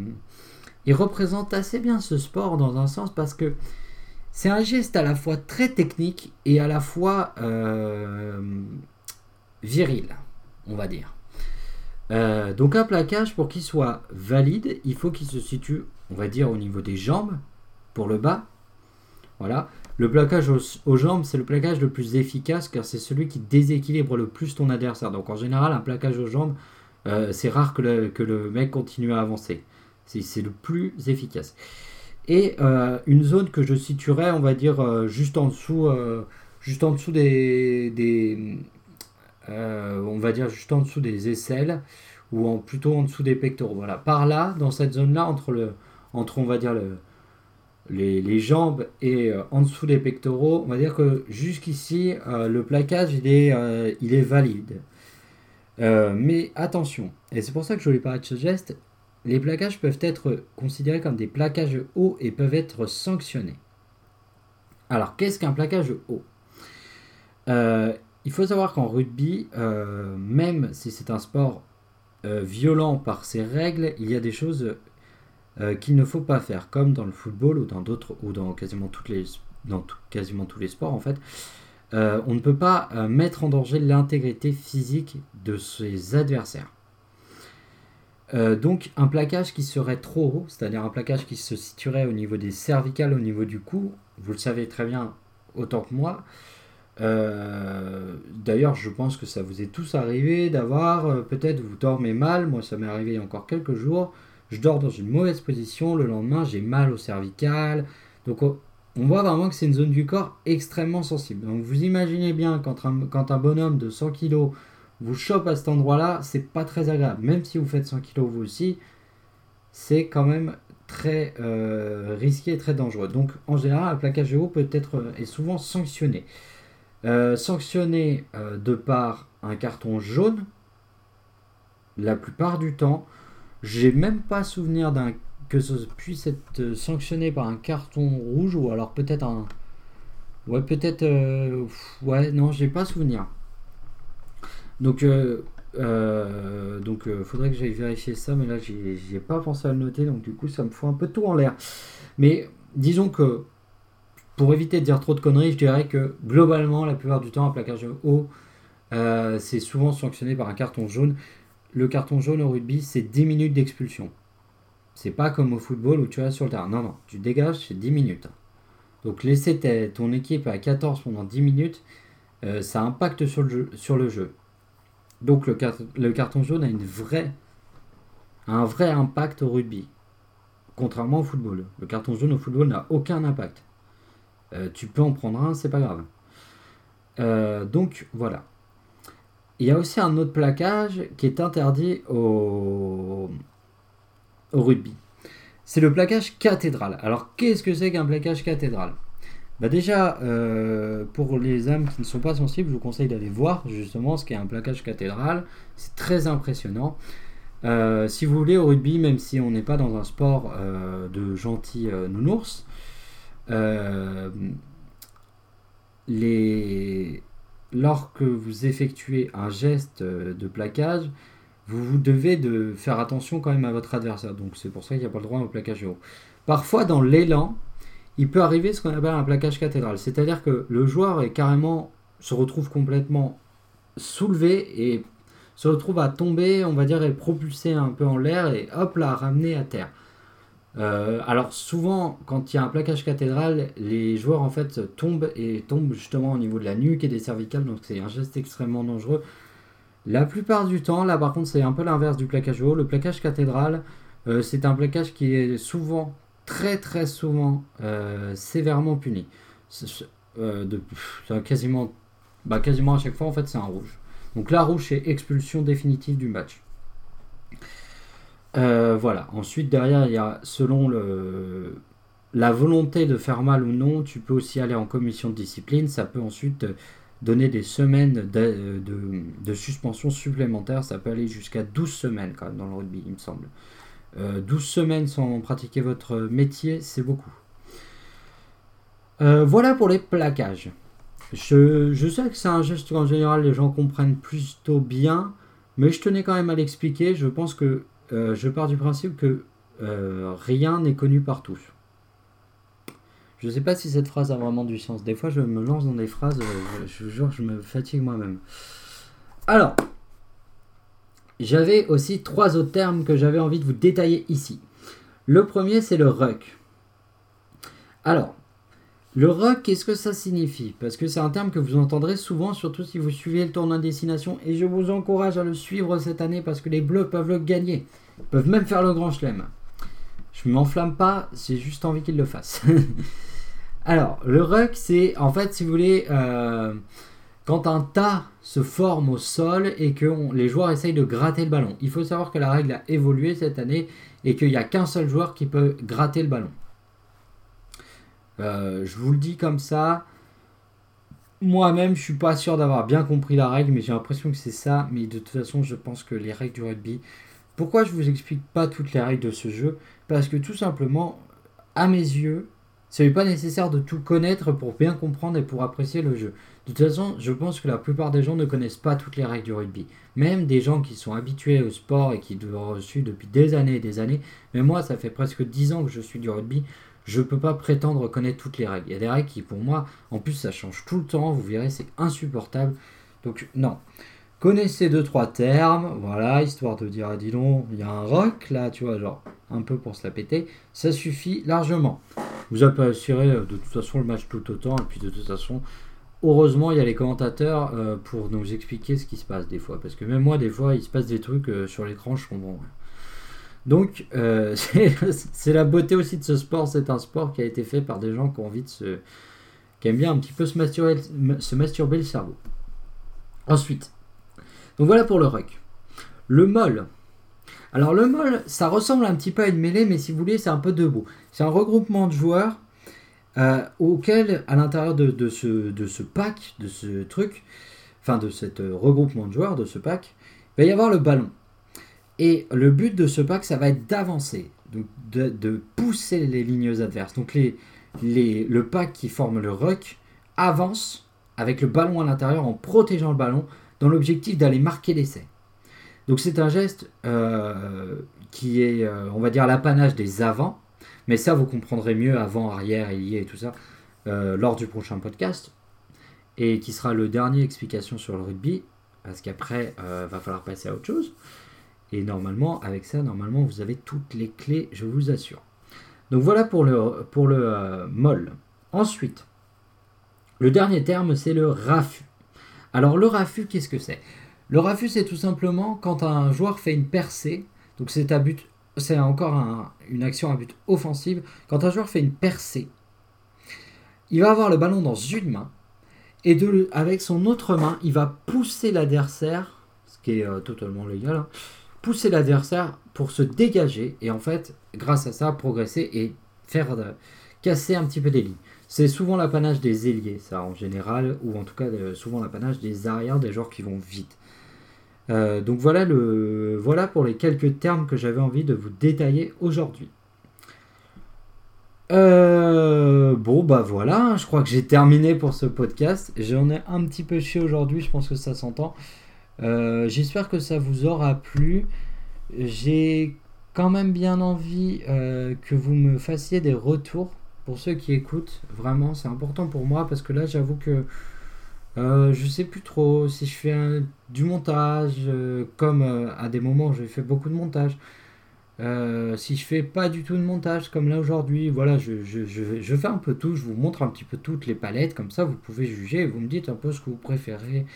il représente assez bien ce sport dans un sens parce que c'est un geste à la fois très technique et à la fois euh, viril, on va dire. Euh, donc un plaquage, pour qu'il soit valide, il faut qu'il se situe, on va dire, au niveau des jambes, pour le bas. Voilà. Le plaquage aux, jambes, c'est le plaquage le plus efficace car c'est celui qui déséquilibre le plus ton adversaire. Donc en général, un plaquage aux jambes, euh, c'est rare que le, que le, mec continue à avancer. C'est le plus efficace et euh, une zone que je situerais, on va dire, juste en dessous, juste en dessous des, des on va dire juste en dessous des aisselles ou plutôt en dessous des pectoraux. Voilà, par là, dans cette zone-là, entre on va dire le, les, jambes et en dessous des pectoraux, on va dire que jusqu'ici, le plaquage il est, valide. mais attention, et c'est pour ça que je voulais parler de ce geste, les plaquages peuvent être considérés comme des plaquages hauts et peuvent être sanctionnés. Alors, qu'est-ce qu'un plaquage haut? Euh, Il faut savoir qu'en rugby, euh, même si c'est un sport euh, violent par ses règles, il y a des choses qu'il ne faut pas faire, comme dans le football ou dans d'autres ou dans quasiment tous les sports en fait. on ne peut pas mettre en danger l'intégrité physique de ses adversaires. Euh, donc un plaquage qui serait trop haut, c'est-à-dire un plaquage qui se situerait au niveau des cervicales, au niveau du cou, vous le savez très bien autant que moi, D'ailleurs, je pense que ça vous est tous arrivé d'avoir, peut-être vous dormez mal, moi ça m'est arrivé il y a encore quelques jours, je dors dans une mauvaise position, le lendemain j'ai mal au cervical. Donc on voit vraiment que c'est une zone du corps extrêmement sensible. Donc vous imaginez bien quand un, quand un bonhomme de 100 kg vous chope à cet endroit-là, c'est pas très agréable. Même si vous faites 100 kg vous aussi, c'est quand même très euh, risqué et très dangereux. Donc en général, un plaquage haut peut être euh, est souvent sanctionné. Euh, sanctionné de par un carton jaune, la plupart du temps, j'ai même pas souvenir d'un que ce puisse être sanctionné par un carton rouge ou alors peut-être un ouais peut-être ouais non j'ai pas souvenir donc euh, donc euh, faudrait que j'aille vérifier ça, mais là j'y ai pas pensé à le noter, donc du coup ça me fout un peu tout en l'air. Mais disons que pour éviter de dire trop de conneries, je dirais que globalement la plupart du temps un placage haut euh, c'est souvent sanctionné par un carton jaune. Le carton jaune au rugby c'est 10 minutes d'expulsion. C'est pas comme au football où tu restes sur le terrain. Non, non, tu dégages, c'est 10 minutes. Donc laisser ton équipe à 14 pendant 10 minutes, ça impacte sur le jeu. Donc le, carton jaune a un vrai impact au rugby. Contrairement au football. Le carton jaune au football n'a aucun impact. Euh, tu peux en prendre un, c'est pas grave. Euh, donc voilà. Il y a aussi un autre plaquage qui est interdit au, rugby. C'est le plaquage cathédral. Alors qu'est-ce que c'est qu'un plaquage cathédral bah déjà, euh, pour les âmes qui ne sont pas sensibles, je vous conseille d'aller voir justement ce qu'est un plaquage cathédral. C'est très impressionnant. Si vous voulez, au rugby, même si on n'est pas dans un sport de gentils nounours, les... lorsque vous effectuez un geste de plaquage, vous, devez de faire attention quand même à votre adversaire. Donc c'est pour ça qu'il n'y a pas le droit au plaquage haut. Parfois, dans l'élan, il peut arriver ce qu'on appelle un plaquage cathédral. C'est-à-dire que le joueur est carrément se retrouve complètement soulevé et se retrouve à tomber, on va dire, et propulser un peu en l'air et hop là, ramener à terre. Euh, alors souvent, quand il y a un plaquage cathédral, les joueurs en fait tombent et tombent justement au niveau de la nuque et des cervicales, donc c'est un geste extrêmement dangereux. La plupart du temps, là par contre, c'est un peu l'inverse du plaquage haut. Le plaquage cathédral, euh, c'est un plaquage qui est souvent très très souvent euh, sévèrement puni. Quasiment, bah, quasiment à chaque fois, en fait, c'est un rouge. Donc la rouge, c'est expulsion définitive du match. Euh, voilà. Ensuite, derrière, il y a selon la volonté de faire mal ou non, tu peux aussi aller en commission de discipline. Ça peut ensuite donner des semaines de, suspension supplémentaire. Ça peut aller jusqu'à 12 semaines quand même dans le rugby, il me semble. 12 euh, semaines sans pratiquer votre métier, c'est beaucoup. Euh, voilà pour les plaquages. Je, sais que c'est un geste qu'en général les gens comprennent plutôt bien, mais je tenais quand même à l'expliquer. Je pense que euh, je pars du principe que rien n'est connu par tous. Je ne sais pas si cette phrase a vraiment du sens. Des fois, je me lance dans des phrases, je vous jure, je me fatigue moi-même. Alors, j'avais aussi trois autres termes que j'avais envie de vous détailler ici. Le premier, c'est le ruck. Alors, le ruck, qu'est-ce que ça signifie? Parce que c'est un terme que vous entendrez souvent, surtout si vous suivez le tournoi de destination, et je vous encourage à le suivre cette année parce que les Bleus peuvent le gagner. Ils peuvent même faire le grand chelem. Je m'enflamme pas, j'ai juste envie qu'ils le fassent. Alors, le ruck, c'est en fait, si vous voulez, euh, quand un tas se forme au sol et que les joueurs essayent de gratter le ballon. Il faut savoir que la règle a évolué cette année et qu'il n'y a qu'un seul joueur qui peut gratter le ballon. Euh, je vous le dis comme ça. Moi-même, je suis pas sûr d'avoir bien compris la règle, mais j'ai l'impression que c'est ça. Mais de toute façon, je pense que les règles du rugby. Pourquoi je vous explique pas toutes les règles de ce jeu? Parce que tout simplement, à mes yeux, ce n'est pas nécessaire de tout connaître pour bien comprendre et pour apprécier le jeu. De toute façon, je pense que la plupart des gens ne connaissent pas toutes les règles du rugby. Même des gens qui sont habitués au sport et qui l'ont reçu depuis des années et des années. Mais moi, ça fait presque 10 ans que je suis du rugby. Je ne peux pas prétendre connaître toutes les règles. Il y a des règles qui, pour moi, en plus, ça change tout le temps. Vous verrez, c'est insupportable. Donc, non. Connaissez deux, trois termes. Voilà, histoire de dire, ah, dis donc, il y a un rock là, tu vois, genre, un peu pour se la péter. Ça suffit largement. Vous apprécierez de toute façon le match tout autant. Et puis, de toute façon, heureusement, il y a les commentateurs euh, pour nous expliquer ce qui se passe des fois. Parce que même moi, des fois, il se passe des trucs euh, sur l'écran, je comprends. Donc, euh, c'est la beauté aussi de ce sport. C'est un sport qui a été fait par des gens qui ont envie de se. qui aiment bien un petit peu se masturber, le cerveau. Ensuite, donc voilà pour le ruck. Le moll. Alors, le moll, ça ressemble un petit peu à une mêlée, mais si vous voulez, c'est un peu debout. C'est un regroupement de joueurs euh, auquel, à l'intérieur de, ce, pack, de ce truc, enfin de ce euh, regroupement de joueurs, de ce pack, il va y avoir le ballon. Et le but de ce pack, ça va être d'avancer, donc de, pousser les lignes adverses. Donc les, les, le pack qui forme le ruck avance avec le ballon à l'intérieur en protégeant le ballon dans l'objectif d'aller marquer l'essai. Donc c'est un geste euh, qui est, on va dire, l'apanage des avants, mais ça, vous comprendrez mieux avant, arrière, ailier et tout ça euh, lors du prochain podcast. Et qui sera le dernier explication sur le rugby. Parce qu'après, euh, va falloir passer à autre chose. Et normalement, avec ça, normalement, vous avez toutes les clés, je vous assure. Donc voilà pour le, pour le euh, molle. Ensuite, le dernier terme, c'est le raffut. Alors le raffut, qu'est-ce que c'est? Le raffut, c'est tout simplement quand un joueur fait une percée, donc c'est but c'est encore une action à but offensive. Quand un joueur fait une percée, il va avoir le ballon dans une main et avec son autre main, il va pousser l'adversaire, ce qui est euh, totalement légal, hein, pousser l'adversaire pour se dégager et en fait, grâce à ça, progresser et faire casser un petit peu des lignes. C'est souvent l'apanage des ailiers, ça en général, ou en tout cas euh, souvent l'apanage des arrières, des joueurs qui vont vite. Euh, donc voilà, le, voilà pour les quelques termes que j'avais envie de vous détailler aujourd'hui. Euh, bon bah voilà, hein, je crois que j'ai terminé pour ce podcast. J'en ai un petit peu chié aujourd'hui, je pense que ça s'entend. Euh, j'espère que ça vous aura plu. J'ai quand même bien envie que vous me fassiez des retours pour ceux qui écoutent. Vraiment, c'est important pour moi parce que là, j'avoue que euh, je sais plus trop si je fais du montage, euh, comme euh, à des moments j'ai fait beaucoup de montage. si je fais pas du tout de montage, comme là aujourd'hui, voilà, je, je, fais un peu tout, je vous montre un petit peu toutes les palettes, comme ça vous pouvez juger vous me dites un peu ce que vous préférez.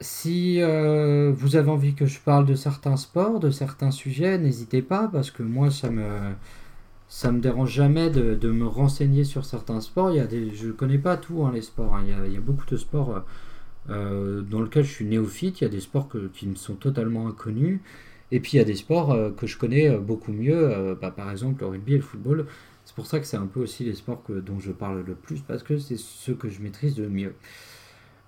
Si vous avez envie que je parle de certains sports, de certains sujets, n'hésitez pas, parce que moi ça me ça me dérange jamais de, me renseigner sur certains sports. Il y a des, je ne connais pas tout hein, les sports. Hein. Il, y a, beaucoup de sports euh, euh, dans lesquels je suis néophyte. Il y a des sports qui me sont totalement inconnus. Et puis il y a des sports euh, que je connais beaucoup mieux. Bah, par exemple le rugby et le football. C'est pour ça que c'est un peu aussi les sports dont je parle le plus parce que c'est ce que je maîtrise de mieux.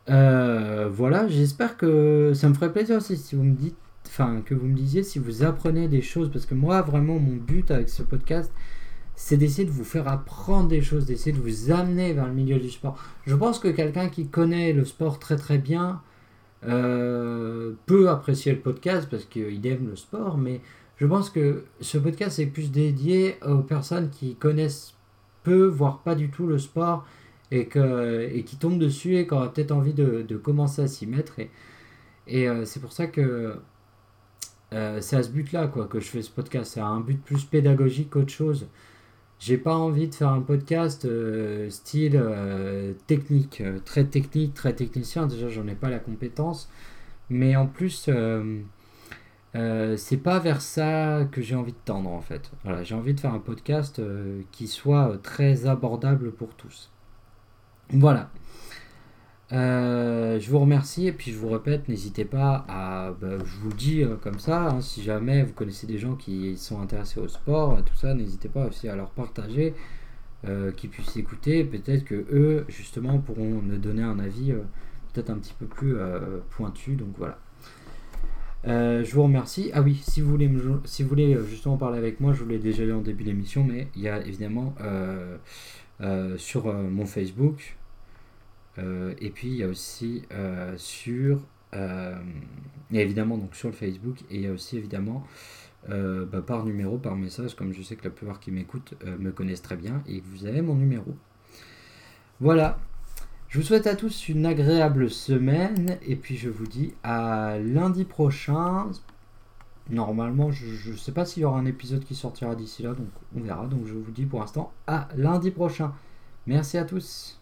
Voilà, j'espère que ça me ferait plaisir aussi si vous me dites, enfin que vous me disiez si vous apprenez des choses parce que moi vraiment mon but avec ce podcast c'est d'essayer de vous faire apprendre des choses, d'essayer de vous amener vers le milieu du sport. Je pense que quelqu'un qui connaît le sport très très bien euh, peut apprécier le podcast parce qu'il aime le sport, mais je pense que ce podcast est plus dédié aux personnes qui connaissent peu, voire pas du tout le sport et, que, qui tombent dessus et qui auraient peut-être envie de, commencer à s'y mettre. Et, et euh, c'est pour ça que euh, c'est à ce but-là que je fais ce podcast. C'est un but plus pédagogique qu'autre chose. J'ai pas envie de faire un podcast euh, style euh, technique, très technique, très technicien. Déjà, j'en ai pas la compétence. Mais en plus, c'est pas vers ça que j'ai envie de tendre en fait. J'ai envie de faire un podcast qui soit très abordable pour tous. Voilà. Euh, je vous remercie et puis je vous répète, n'hésitez pas à, bah, je vous le dis euh, comme ça, hein, si jamais vous connaissez des gens qui sont intéressés au sport, tout ça, n'hésitez pas aussi à leur partager, euh, qu'ils puissent écouter, peut-être que eux justement pourront nous donner un avis peut-être un petit peu plus pointu, donc voilà. je vous remercie. Ah oui, si vous voulez, si vous voulez justement parler avec moi, je vous l'ai déjà dit en début d'émission, mais il y a évidemment sur mon Facebook, euh, et puis il y a aussi euh, sur euh, évidemment donc sur le Facebook et il y a aussi évidemment bah, par numéro, par message, comme je sais que la plupart qui m'écoutent me connaissent très bien et que vous avez mon numéro. Voilà. Je vous souhaite à tous une agréable semaine et puis je vous dis à lundi prochain. Normalement, je ne sais pas s'il y aura un épisode qui sortira d'ici là, donc on verra. Donc je vous dis pour l'instant à lundi prochain. Merci à tous.